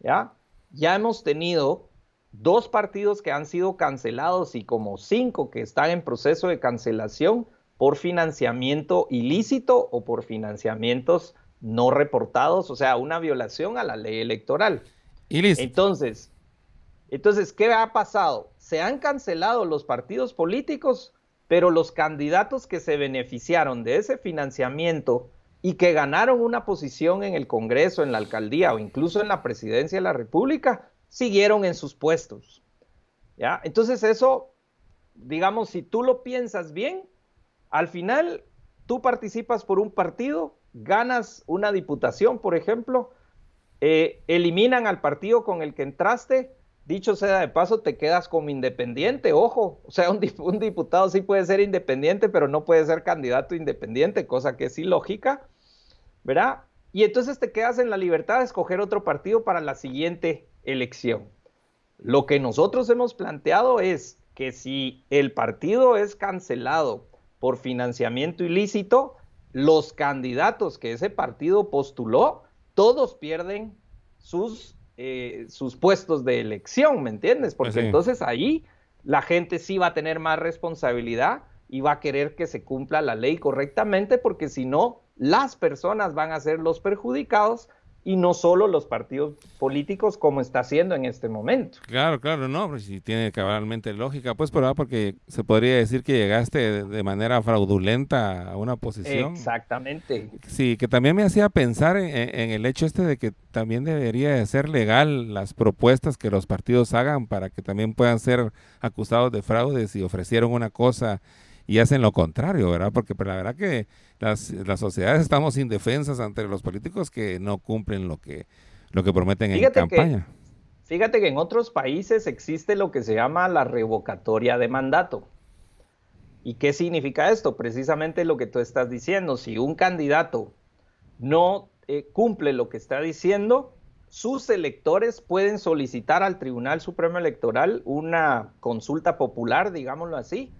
¿Ya? Ya hemos tenido dos partidos que han sido cancelados y como cinco que están en proceso de cancelación por financiamiento ilícito o por financiamientos no reportados, o sea, una violación a la ley electoral. Entonces, entonces, ¿qué ha pasado? Se han cancelado los partidos políticos, pero los candidatos que se beneficiaron de ese financiamiento y que ganaron una posición en el Congreso, en la alcaldía o incluso en la presidencia de la República, siguieron en sus puestos. ¿Ya? Entonces eso, digamos, si tú lo piensas bien, al final, tú participas por un partido, ganas una diputación, por ejemplo, eh, eliminan al partido con el que entraste, dicho sea de paso, te quedas como independiente, ojo, o sea, un, diputado sí puede ser independiente, pero no puede ser candidato independiente, cosa que es ilógica, ¿verdad? Y entonces te quedas en la libertad de escoger otro partido para la siguiente elección. Lo que nosotros hemos planteado es que si el partido es cancelado por financiamiento ilícito, los candidatos que ese partido postuló, todos pierden sus, eh, sus puestos de elección, ¿me entiendes? Porque entonces ahí la gente sí va a tener más responsabilidad y va a querer que se cumpla la ley correctamente, porque si no, las personas van a ser los perjudicados y no solo los partidos políticos como está haciendo en este momento. Claro, claro, no, pues si tiene cabalmente lógica, pues pero porque se podría decir que llegaste de manera fraudulenta a una posición. Exactamente. Sí, que también me hacía pensar en, el hecho este de que también debería de ser legal las propuestas que los partidos hagan para que también puedan ser acusados de fraude si ofrecieron una cosa y hacen lo contrario, ¿verdad? Porque pues, la verdad que las, las sociedades estamos indefensas ante los políticos que no cumplen lo que, lo que prometen en campaña. fíjate que en otros países existe lo que se llama la revocatoria de mandato. ¿Y qué significa esto? Precisamente lo que tú estás diciendo. Si un candidato no eh, cumple lo que está diciendo, sus electores pueden solicitar al Tribunal Supremo Electoral una consulta popular, digámoslo así,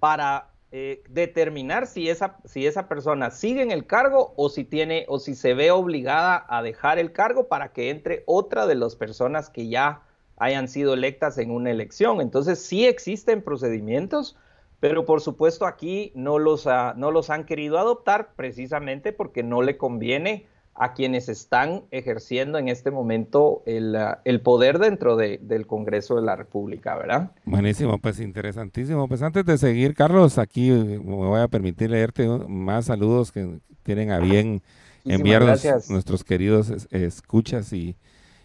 para eh, determinar si esa, si esa persona sigue en el cargo o si tiene o si se ve obligada a dejar el cargo para que entre otra de las personas que ya hayan sido electas en una elección. Entonces sí existen procedimientos, pero por supuesto aquí no los, no los han querido adoptar precisamente porque no le conviene a quienes están ejerciendo en este momento el, poder dentro del Congreso de la República, ¿verdad? Buenísimo, pues interesantísimo. Pues antes de seguir, Carlos, aquí me voy a permitir leerte más saludos que tienen a bien enviar nuestros queridos escuchas y,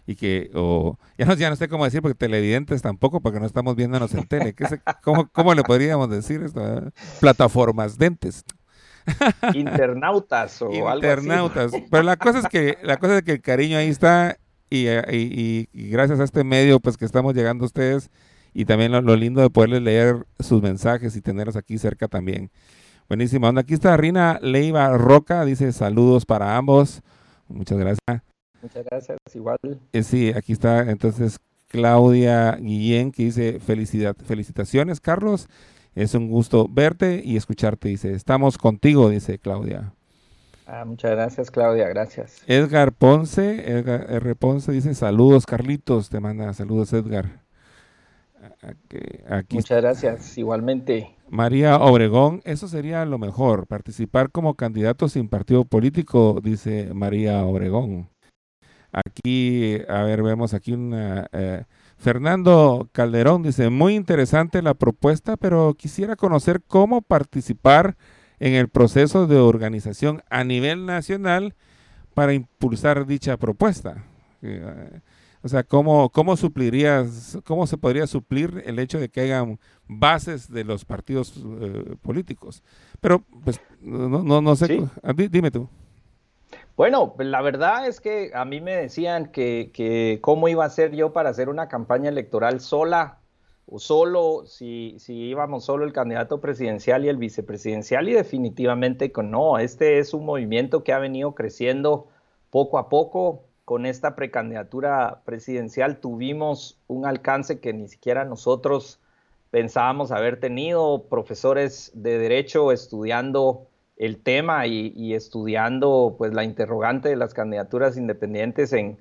y que, o ya no, ya no sé cómo decir, porque televidentes tampoco, porque no estamos viéndonos en tele. ¿Qué cómo, ¿Cómo le podríamos decir esto? Plataformas dentes. Internautas o Internautas. Pero la cosa es que, la cosa es que el cariño ahí está y, y, gracias a este medio pues que estamos llegando a ustedes y también lo, lindo de poderles leer sus mensajes y tenerlos aquí cerca también. Buenísimo. Aquí está Rina Leiva Roca, dice saludos para ambos. Muchas gracias. Muchas gracias, igual. Eh, sí, aquí está entonces Claudia Guillén que dice felicidad, felicitaciones, Carlos. Es un gusto verte y escucharte, dice. Estamos contigo, dice Claudia. Ah, muchas gracias, Claudia, gracias. Edgar Ponce, Edgar R. Ponce dice saludos, Carlitos, te manda saludos, Edgar. muchas gracias, igualmente. María Obregón, eso sería lo mejor, participar como candidato sin partido político, dice María Obregón. Aquí, a ver, vemos aquí una... Eh, Fernando Calderón dice, muy interesante la propuesta, pero quisiera conocer cómo participar en el proceso de organización a nivel nacional para impulsar dicha propuesta. Eh, o sea, ¿cómo, cómo suplirías, cómo se podría suplir el hecho de que hayan bases de los partidos eh, políticos? Pero, pues, no, no, no sé, dime tú. Bueno, la verdad es que a mí me decían que, cómo iba a ser yo para hacer una campaña electoral sola o solo, si, si íbamos solo el candidato presidencial y el vicepresidencial y definitivamente no, este es un movimiento que ha venido creciendo poco a poco. Con esta precandidatura presidencial tuvimos un alcance que ni siquiera nosotros pensábamos haber tenido, profesores de derecho estudiando el tema y, estudiando pues la interrogante de las candidaturas independientes en,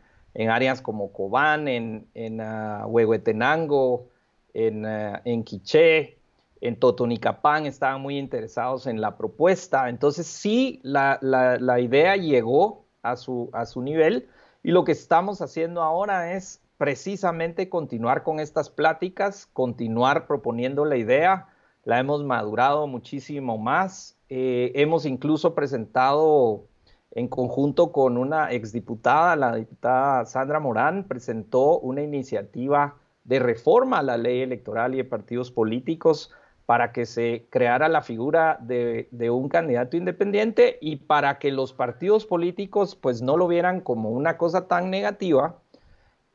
áreas como Cobán, en, en uh, Huehuetenango, en, uh, en Quiché, en Totonicapán, estaban muy interesados en la propuesta. Entonces sí, la, la, idea llegó a su, a su nivel y lo que estamos haciendo ahora es precisamente continuar con estas pláticas, continuar proponiendo la idea, la hemos madurado muchísimo más, eh, hemos incluso presentado en conjunto con una exdiputada, la diputada Sandra Morán, presentó una iniciativa de reforma a la ley electoral y de partidos políticos para que se creara la figura de, un candidato independiente y para que los partidos políticos pues no lo vieran como una cosa tan negativa,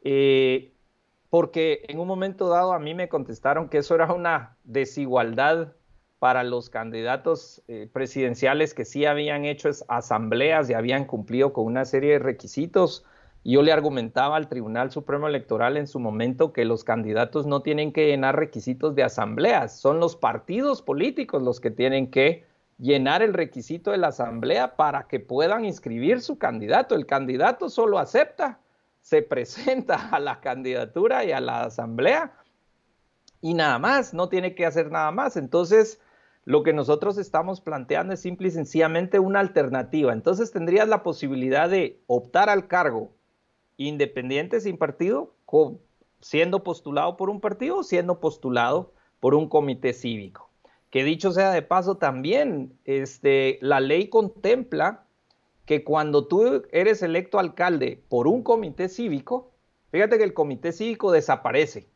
eh, porque en un momento dado a mí me contestaron que eso era una desigualdad para los candidatos eh, presidenciales que sí habían hecho asambleas y habían cumplido con una serie de requisitos. Yo le argumentaba al Tribunal Supremo Electoral en su momento que los candidatos no tienen que llenar requisitos de asambleas, son los partidos políticos los que tienen que llenar el requisito de la asamblea para que puedan inscribir su candidato. El candidato solo acepta, se presenta a la candidatura y a la asamblea y nada más, no tiene que hacer nada más. Entonces, lo que nosotros estamos planteando es simple y sencillamente una alternativa. Entonces tendrías la posibilidad de optar al cargo independiente sin partido, siendo postulado por un partido o siendo postulado por un comité cívico. Que dicho sea de paso, también este, la ley contempla que cuando tú eres electo alcalde por un comité cívico, fíjate que el comité cívico desaparece.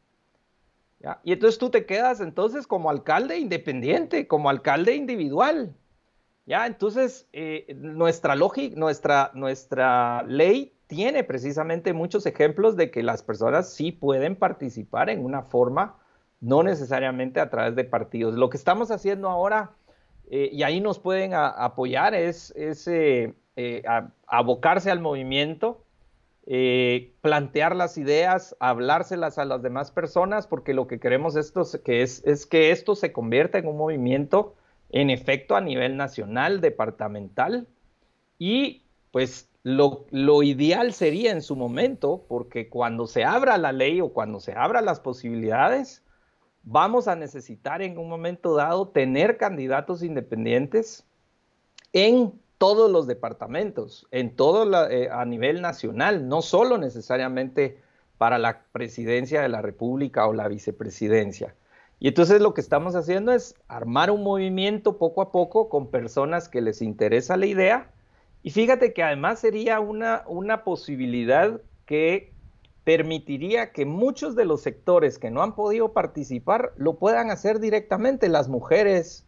Y entonces tú te quedas entonces como alcalde independiente, como alcalde individual. ¿ya? Entonces, eh, nuestra lógica, nuestra, nuestra ley tiene precisamente muchos ejemplos de que las personas sí pueden participar en una forma, no necesariamente a través de partidos. Lo que estamos haciendo ahora, eh, y ahí nos pueden apoyar, es, es eh, abocarse al movimiento eh, plantear las ideas, hablárselas a las demás personas, porque lo que queremos esto, que es, es que esto se convierta en un movimiento, en efecto, a nivel nacional, departamental, y pues lo, lo, ideal sería en su momento, porque cuando se abra la ley o cuando se abra las posibilidades, vamos a necesitar en un momento dado tener candidatos independientes en todos los departamentos, en todo eh, a nivel nacional, no solo necesariamente para la presidencia de la República o la vicepresidencia. Y entonces lo que estamos haciendo es armar un movimiento poco a poco con personas que les interesa la idea. Y fíjate que además sería una, una posibilidad que permitiría que muchos de los sectores que no han podido participar lo puedan hacer directamente, las mujeres,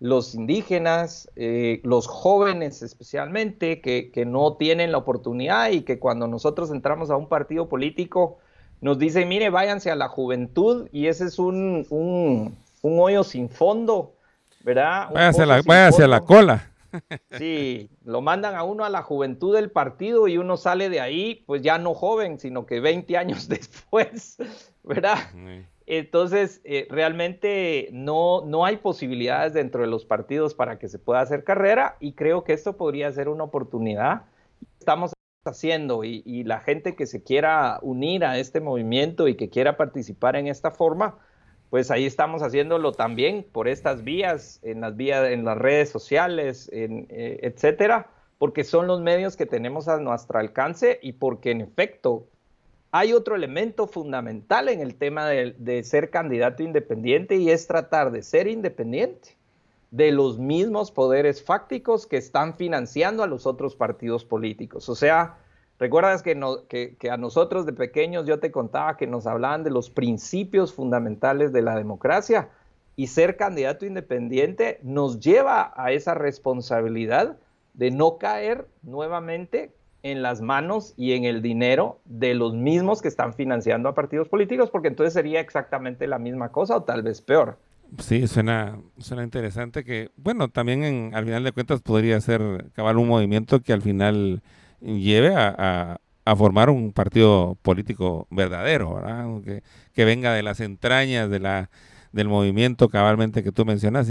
los indígenas, eh, los jóvenes especialmente, que, no tienen la oportunidad y que cuando nosotros entramos a un partido político nos dicen, mire, váyanse a la juventud y ese es un, un, hoyo sin fondo, ¿verdad? Váyanse, la, váyanse a la cola. Sí, lo mandan a uno a la juventud del partido y uno sale de ahí, pues ya no joven, sino que 20 años después, ¿verdad? Entonces, eh, realmente no, no hay posibilidades dentro de los partidos para que se pueda hacer carrera y creo que esto podría ser una oportunidad. Estamos haciendo y, y, la gente que se quiera unir a este movimiento y que quiera participar en esta forma, pues ahí estamos haciéndolo también por estas vías, en las vías, en las redes sociales, en, eh, etcétera, porque son los medios que tenemos a nuestro alcance y porque en efecto hay otro elemento fundamental en el tema de, ser candidato independiente y es tratar de ser independiente de los mismos poderes fácticos que están financiando a los otros partidos políticos. O sea, recuerdas que, que, a nosotros de pequeños yo te contaba que nos hablaban de los principios fundamentales de la democracia y ser candidato independiente nos lleva a esa responsabilidad de no caer nuevamente en las manos y en el dinero de los mismos que están financiando a partidos políticos, porque entonces sería exactamente la misma cosa o tal vez peor. Sí, suena, suena interesante que, bueno, también en, al final de cuentas podría ser cabal un movimiento que al final lleve a, formar un partido político verdadero, ¿verdad? Que, que, venga de las entrañas de la, del movimiento cabalmente que tú mencionas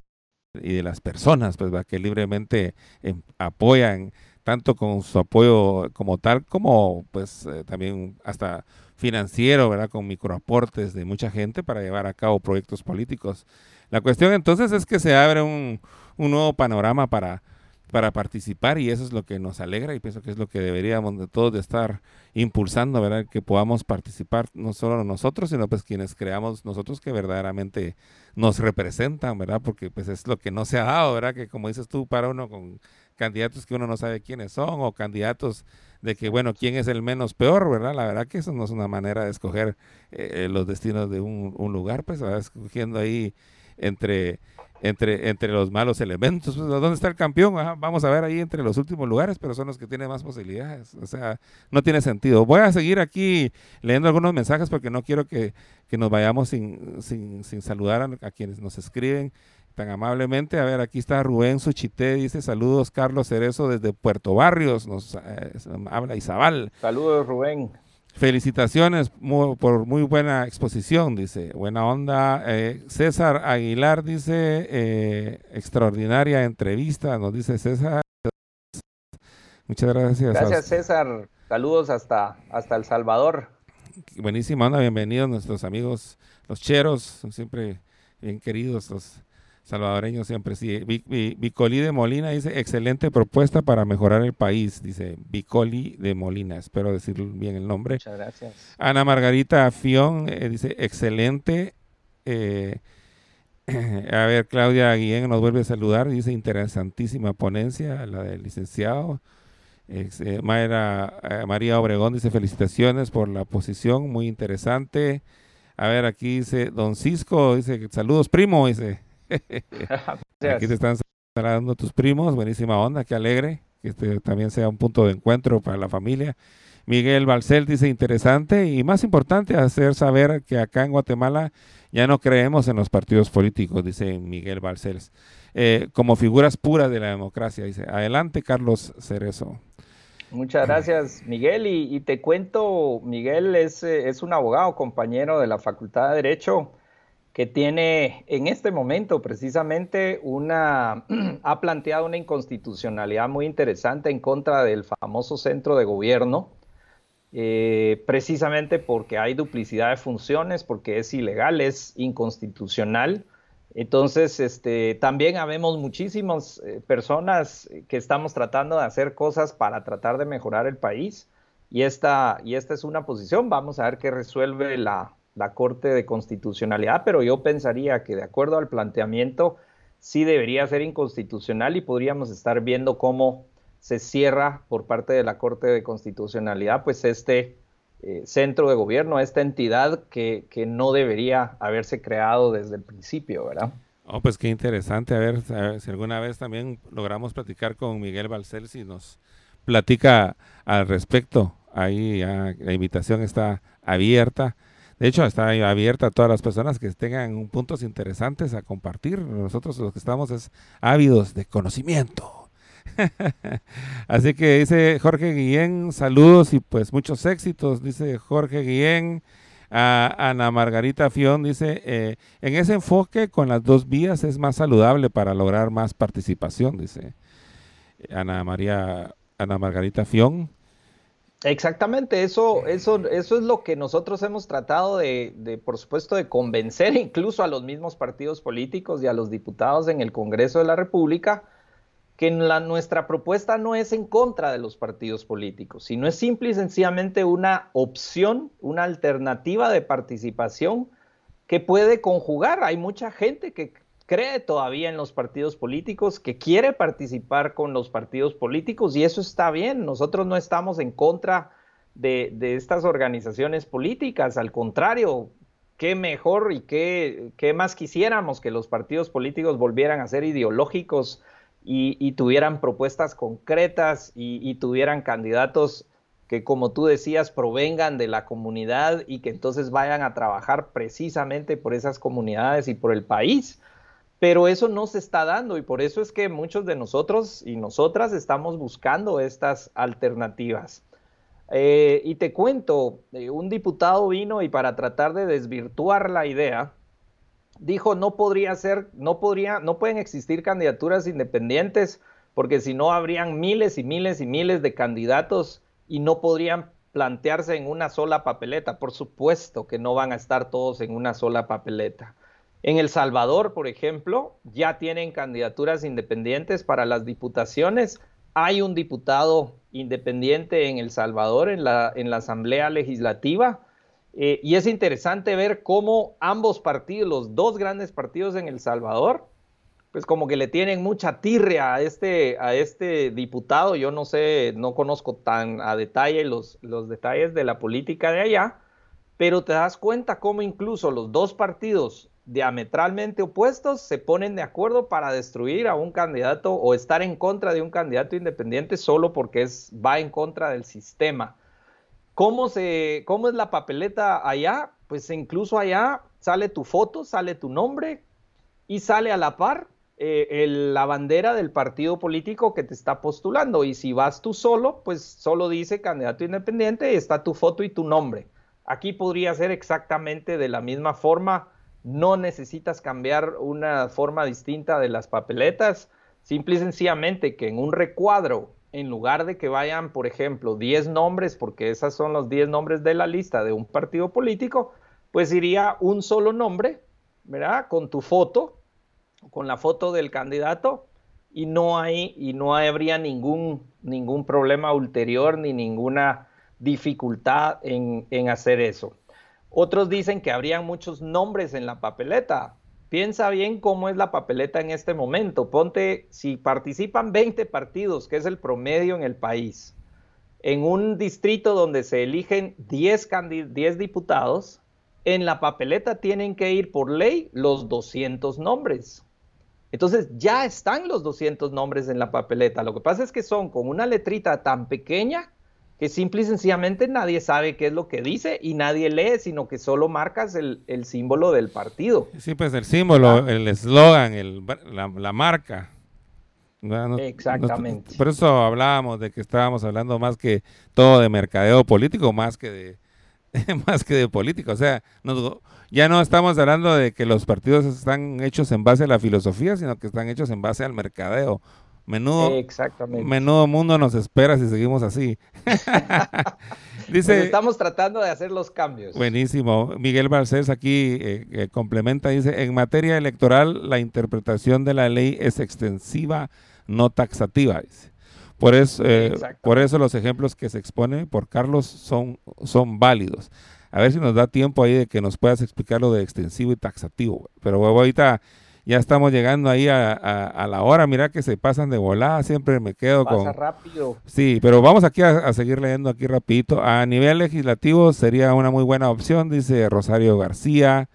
y de las personas, pues, que libremente em, apoyan tanto con su apoyo como tal, como pues eh, también hasta financiero, ¿verdad? Con microaportes de mucha gente para llevar a cabo proyectos políticos. La cuestión entonces es que se abre un, un nuevo panorama para, para participar y eso es lo que nos alegra y pienso que es lo que deberíamos de todos de estar impulsando, ¿verdad? Que podamos participar no solo nosotros, sino pues quienes creamos nosotros que verdaderamente nos representan, ¿verdad? Porque pues es lo que no se ha dado, ¿verdad? Que como dices tú, para uno con candidatos que uno no sabe quiénes son o candidatos de que, bueno, quién es el menos peor, ¿verdad? La verdad que eso no es una manera de escoger eh, los destinos de un, lugar, pues, va escogiendo ahí entre entre, entre los malos elementos. Pues, ¿Dónde está el campeón? vamos a ver ahí entre los últimos lugares, pero son los que tienen más posibilidades. O sea, no tiene sentido. Voy a seguir aquí leyendo algunos mensajes porque no quiero que, nos vayamos sin, sin, sin saludar a, quienes nos escriben tan amablemente. A ver, aquí está Rubén Suchité, dice saludos Carlos Cerezo desde Puerto Barrios, nos eh, habla Izabal. Saludos Rubén. Felicitaciones por muy buena exposición, dice. Buena onda. Eh, César Aguilar dice, eh, extraordinaria entrevista, nos dice César. Muchas gracias. Gracias César. Saludos hasta, hasta El Salvador. Buenísima onda, bienvenidos nuestros amigos, los cheros, son siempre bien queridos los salvadoreño siempre sí. Vicoli de Molina dice, excelente propuesta para mejorar el país, dice Vicoli de Molina, espero decir bien el nombre. Muchas gracias. Ana Margarita Fión eh, dice, excelente. Eh, a ver, Claudia Guillén nos vuelve a saludar, dice, interesantísima ponencia, la del licenciado. Eh, María Obregón dice, felicitaciones por la posición, muy interesante. A ver, aquí dice Don Cisco, dice, saludos primo, dice. Aquí te están saludando tus primos, buenísima onda, qué alegre, que este también sea un punto de encuentro para la familia. Miguel Balcel dice interesante y más importante hacer saber que acá en Guatemala ya no creemos en los partidos políticos, dice Miguel Balcells, eh, como figuras puras de la democracia. Dice, adelante Carlos Cerezo. Muchas gracias, Miguel. Y, te cuento, Miguel es, eh, es, un abogado, compañero de la Facultad de Derecho, que tiene en este momento precisamente una, ha planteado una inconstitucionalidad muy interesante en contra del famoso centro de gobierno, eh, precisamente porque hay duplicidad de funciones, porque es ilegal, es inconstitucional. Entonces, este, también habemos muchísimas eh, personas que estamos tratando de hacer cosas para tratar de mejorar el país y esta, y esta es una posición. Vamos a ver qué resuelve la, la Corte de Constitucionalidad, pero yo pensaría que de acuerdo al planteamiento sí debería ser inconstitucional y podríamos estar viendo cómo se cierra por parte de la Corte de Constitucionalidad pues este eh, centro de gobierno, esta entidad que, no debería haberse creado desde el principio, ¿verdad? Oh, pues qué interesante, a ver, si alguna vez también logramos platicar con Miguel Balcel, si nos platica al respecto, ahí la invitación está abierta. De hecho, está abierta a todas las personas que tengan puntos interesantes a compartir. Nosotros los que estamos es ávidos de conocimiento. Así que dice Jorge Guillén, saludos y pues muchos éxitos, dice Jorge Guillén. A Ana Margarita Fion dice, eh, en ese enfoque con las dos vías es más saludable para lograr más participación, dice Ana María, Ana Margarita Fion. Exactamente, eso, eso, eso es lo que nosotros hemos tratado de, de, por supuesto, de convencer incluso a los mismos partidos políticos y a los diputados en el Congreso de la República que la, nuestra propuesta no es en contra de los partidos políticos, sino es simple y sencillamente una opción, una alternativa de participación que puede conjugar. Hay mucha gente que cree todavía en los partidos políticos, que quiere participar con los partidos políticos y eso está bien. Nosotros no estamos en contra de, estas organizaciones políticas, al contrario, qué mejor y qué, qué más quisiéramos que los partidos políticos volvieran a ser ideológicos y, tuvieran propuestas concretas y, tuvieran candidatos que, como tú decías, provengan de la comunidad y que entonces vayan a trabajar precisamente por esas comunidades y por el país. Pero eso no se está dando y por eso es que muchos de nosotros y nosotras estamos buscando estas alternativas. Eh, y te cuento, eh, un diputado vino y para tratar de desvirtuar la idea, dijo no podría ser, no podría, no pueden existir candidaturas independientes porque si no habrían miles y miles y miles de candidatos y no podrían plantearse en una sola papeleta. Por supuesto que no van a estar todos en una sola papeleta. En El Salvador, por ejemplo, ya tienen candidaturas independientes para las diputaciones. Hay un diputado independiente en El Salvador, en la, Asamblea Legislativa. Eh, y es interesante ver cómo ambos partidos, los dos grandes partidos en El Salvador, pues como que le tienen mucha tirria a este, este diputado. Yo no sé, no conozco tan a detalle los detalles de la política de allá, pero te das cuenta cómo incluso los dos partidos diametralmente opuestos se ponen de acuerdo para destruir a un candidato o estar en contra de un candidato independiente solo porque es, va en contra del sistema. ¿Cómo, se, ¿Cómo es la papeleta allá? Pues incluso allá sale tu foto, sale tu nombre y sale a la par eh, la bandera del partido político que te está postulando. Y si vas tú solo, pues solo dice candidato independiente está tu foto y tu nombre. Aquí podría ser exactamente de la misma forma. No necesitas cambiar una forma distinta de las papeletas. Simple y sencillamente que en un recuadro en lugar de que vayan, por ejemplo, 10 nombres, porque esos son los 10 nombres de la lista de un partido político, pues iría un solo nombre, ¿verdad? Con tu foto, con la foto del candidato, y no hay, y no habría ningún, ningún problema ulterior ni ninguna dificultad en, en hacer eso. Otros dicen que habrían muchos nombres en la papeleta. Piensa bien cómo es la papeleta en este momento. Ponte, si participan 20 partidos, que es el promedio en el país, en un distrito donde se eligen 10, 10 diputados, en la papeleta tienen que ir por ley los 200 nombres. Entonces ya están los 200 nombres en la papeleta. Lo que pasa es que son con una letrita tan pequeña que simple y sencillamente nadie sabe qué es lo que dice y nadie lee, sino que solo marcas el, símbolo del partido. Sí, pues el símbolo, el eslogan, la, la, marca. Exactamente. por eso hablábamos de que estábamos hablando más que todo de mercadeo político, más que de más que de política. O sea, ya no estamos hablando de que los partidos están hechos en base a la filosofía, sino que están hechos en base al mercadeo. Menudo, Exactamente. menudo mundo nos espera si seguimos así. Dice, pues estamos tratando de hacer los cambios. Buenísimo. Miguel Balcés aquí eh, eh, complementa, dice, en materia electoral la interpretación de la ley es extensiva, no taxativa. Por eso, eh, por eso los ejemplos que se exponen por Carlos son, son válidos. A ver si nos da tiempo ahí de que nos puedas explicar lo de extensivo y taxativo. Pero ahorita ya estamos llegando ahí a, la hora. Mira que se pasan de volada. Siempre me quedo Pasa con... rápido. Sí, pero vamos aquí a, seguir leyendo aquí rapidito. A nivel legislativo sería una muy buena opción, dice Rosario García.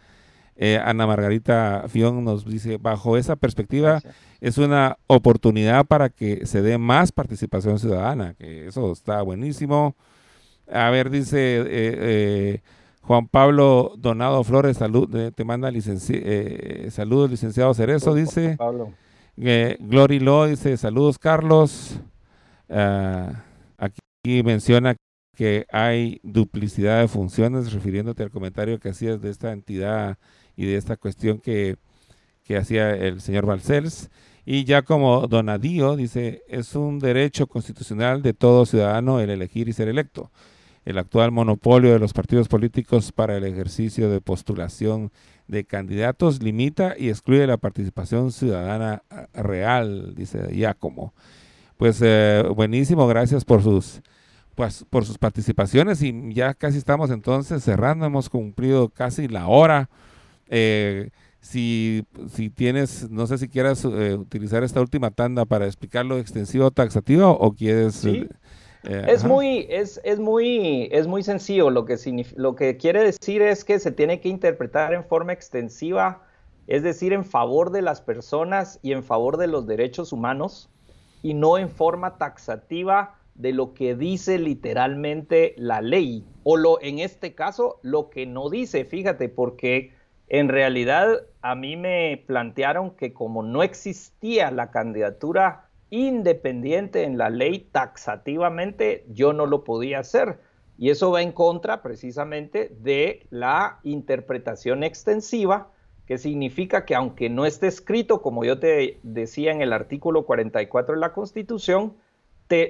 Eh, Ana Margarita Fion nos dice, bajo esa perspectiva, es una oportunidad para que se dé más participación ciudadana, que eso está buenísimo. A ver, dice eh, eh, Juan Pablo Donado Flores, salud, te manda saludos, licenciado Cerezo, dice. Glory Lo dice, saludos Carlos. Ah, aquí menciona que hay duplicidad de funciones, refiriéndote al comentario que hacías de esta entidad y de esta cuestión que, hacía el señor Balcells. Y ya como donadío, dice, es un derecho constitucional de todo ciudadano el elegir y ser electo. El actual monopolio de los partidos políticos para el ejercicio de postulación de candidatos limita y excluye la participación ciudadana ah, real, dice ya como. Pues eh, buenísimo, gracias por sus, pues, por sus participaciones y ya casi estamos entonces cerrando, hemos cumplido casi la hora. Eh, si, si tienes, no sé si quieras eh, utilizar esta última tanda para explicar lo extensivo taxativo o quieres... Eh, es muy, es, es, muy, es muy sencillo. Lo que, lo que quiere decir es que se tiene que interpretar en forma extensiva, es decir, en favor de las personas y en favor de los derechos humanos, y no en forma taxativa de lo que dice literalmente la ley, o lo, en este caso, lo que no dice, fíjate, porque en realidad, a mí me plantearon que como no existía la candidatura independiente en la ley taxativamente, yo no lo podía hacer. Y eso va en contra precisamente de la interpretación extensiva, que significa que aunque no esté escrito, como yo te decía en el artículo 44 de la Constitución,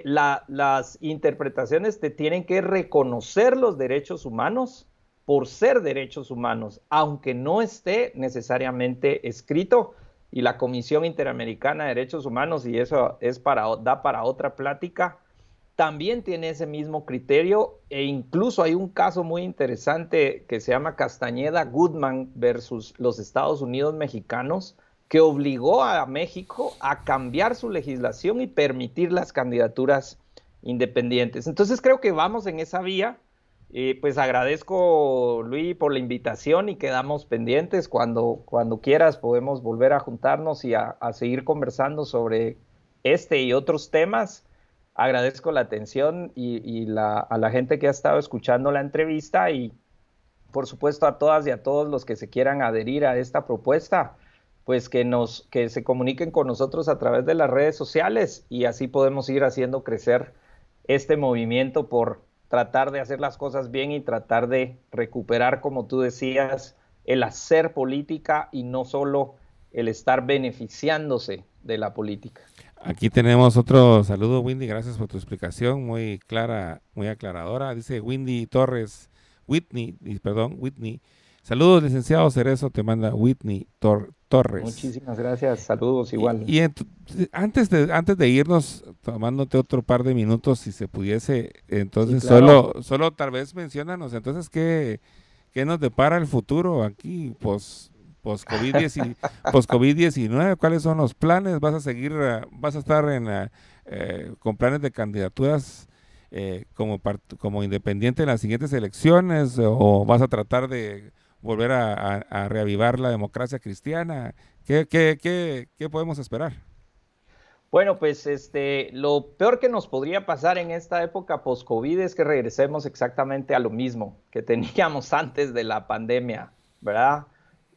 las interpretaciones te tienen que reconocer los derechos humanos por ser derechos humanos, aunque no esté necesariamente escrito. Y la Comisión Interamericana de Derechos Humanos, y eso es para, da para otra plática, también tiene ese mismo criterio e incluso hay un caso muy interesante que se llama Castañeda Goodman versus los Estados Unidos mexicanos, que obligó a México a cambiar su legislación y permitir las candidaturas independientes. Entonces creo que vamos en esa vía y pues agradezco, Luis, por la invitación y quedamos pendientes. Cuando, cuando quieras podemos volver a juntarnos y a, seguir conversando sobre este y otros temas. Agradezco la atención y, a la gente que ha estado escuchando la entrevista y por supuesto a todas y a todos los que se quieran adherir a esta propuesta, pues que nos que se comuniquen con nosotros a través de las redes sociales y así podemos ir haciendo crecer este movimiento por tratar de hacer las cosas bien y tratar de recuperar, como tú decías, el hacer política y no solo el estar beneficiándose de la política. Aquí tenemos otro saludo, Windy, gracias por tu explicación, muy clara, muy aclaradora. Dice Windy Torres, Whitney, perdón, Whitney. Saludos, licenciado Cerezo, te manda Whitney Torres. Muchísimas gracias, saludos igual. Y, antes, de, antes de irnos, tomándote otro par de minutos, si se pudiese, entonces solo, solo tal vez mencionanos, entonces, ¿qué, qué nos depara el futuro aquí, pues post-COVID-19? ¿Cuáles son los planes? ¿Vas a seguir, vas a estar en, eh, con planes de candidaturas eh, como, como independiente en las siguientes elecciones o vas a tratar de volver a, reavivar la democracia cristiana? ¿Qué, podemos esperar? Bueno, pues este, lo peor que nos podría pasar en esta época post-COVID es que regresemos exactamente a lo mismo que teníamos antes de la pandemia, ¿verdad?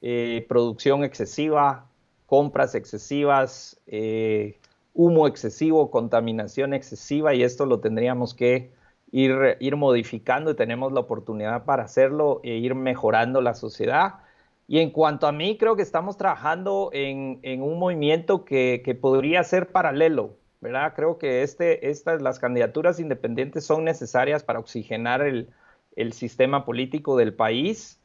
Eh, producción excesiva, compras excesivas, eh, humo excesivo, contaminación excesiva y esto lo tendríamos que ir, ir modificando y tenemos la oportunidad para hacerlo e ir mejorando la sociedad. Y en cuanto a mí, creo que estamos trabajando en, un movimiento que, podría ser paralelo, ¿verdad? Creo que este, estas, las candidaturas independientes son necesarias para oxigenar el, sistema político del país,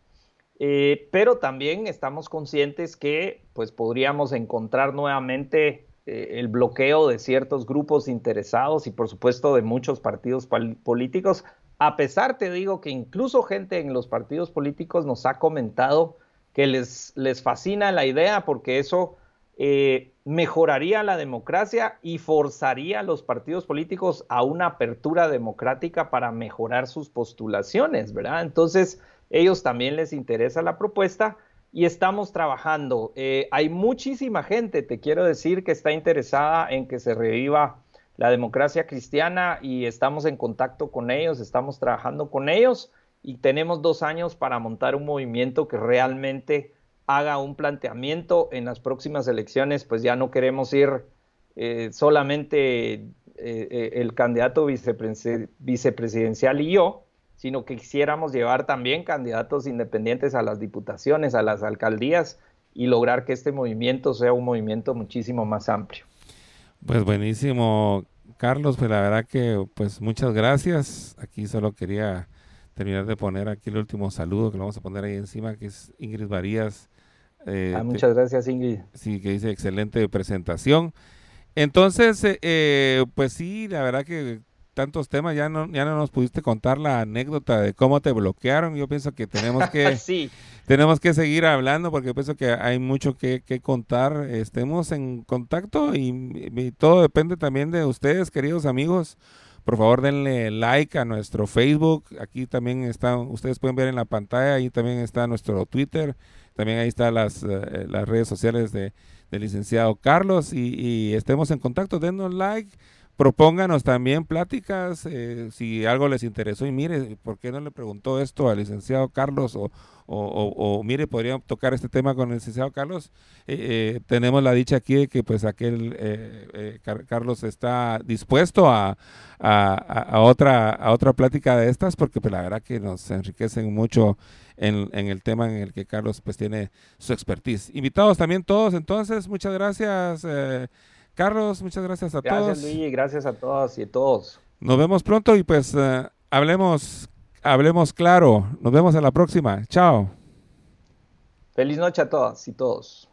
eh, pero también estamos conscientes que pues podríamos encontrar nuevamente el bloqueo de ciertos grupos interesados y por supuesto de muchos partidos políticos, a pesar te digo que incluso gente en los partidos políticos nos ha comentado que les, les fascina la idea porque eso eh, mejoraría la democracia y forzaría a los partidos políticos a una apertura democrática para mejorar sus postulaciones, ¿verdad? Entonces, ellos también les interesa la propuesta y estamos trabajando. Eh, hay muchísima gente, te quiero decir, que está interesada en que se reviva la democracia cristiana y estamos en contacto con ellos, estamos trabajando con ellos y tenemos dos años para montar un movimiento que realmente haga un planteamiento en las próximas elecciones, pues ya no queremos ir eh, solamente eh, el candidato vicepresidencial y yo, sino que quisiéramos llevar también candidatos independientes a las diputaciones, a las alcaldías y lograr que este movimiento sea un movimiento muchísimo más amplio. Pues buenísimo, Carlos, pues la verdad que pues muchas gracias. Aquí solo quería terminar de poner aquí el último saludo que lo vamos a poner ahí encima, que es Ingrid Varías. Eh, ah, muchas gracias, Ingrid. Sí, que dice excelente presentación. Entonces, eh, eh, pues sí, la verdad que tantos temas, ya no, ya no nos pudiste contar la anécdota de cómo te bloquearon. Yo pienso que tenemos que, tenemos que seguir hablando porque pienso que hay mucho que, contar. Estemos en contacto y, todo depende también de ustedes, queridos amigos. Por favor, denle like a nuestro Facebook. Aquí también está, ustedes pueden ver en la pantalla, ahí también está nuestro Twitter. También ahí están las, eh, las redes sociales de, del licenciado Carlos y, y estemos en contacto. Denos like propónganos también pláticas, eh, si algo les interesó y mire, ¿por qué no le preguntó esto al licenciado Carlos? O, o, mire, podría tocar este tema con el licenciado Carlos. Eh, eh, tenemos la dicha aquí de que pues aquel Carlos está dispuesto a, a, otra, a otra plática de estas, porque pues la verdad que nos enriquecen mucho en, en, el tema en el que Carlos pues tiene su expertise. Invitados también todos, entonces, muchas gracias. Carlos, muchas gracias a todos. Gracias, Luigi, gracias a todas y a todos. Nos vemos pronto y pues eh, hablemos, hablemos claro. Nos vemos en la próxima. Chao. Feliz noche a todas y todos.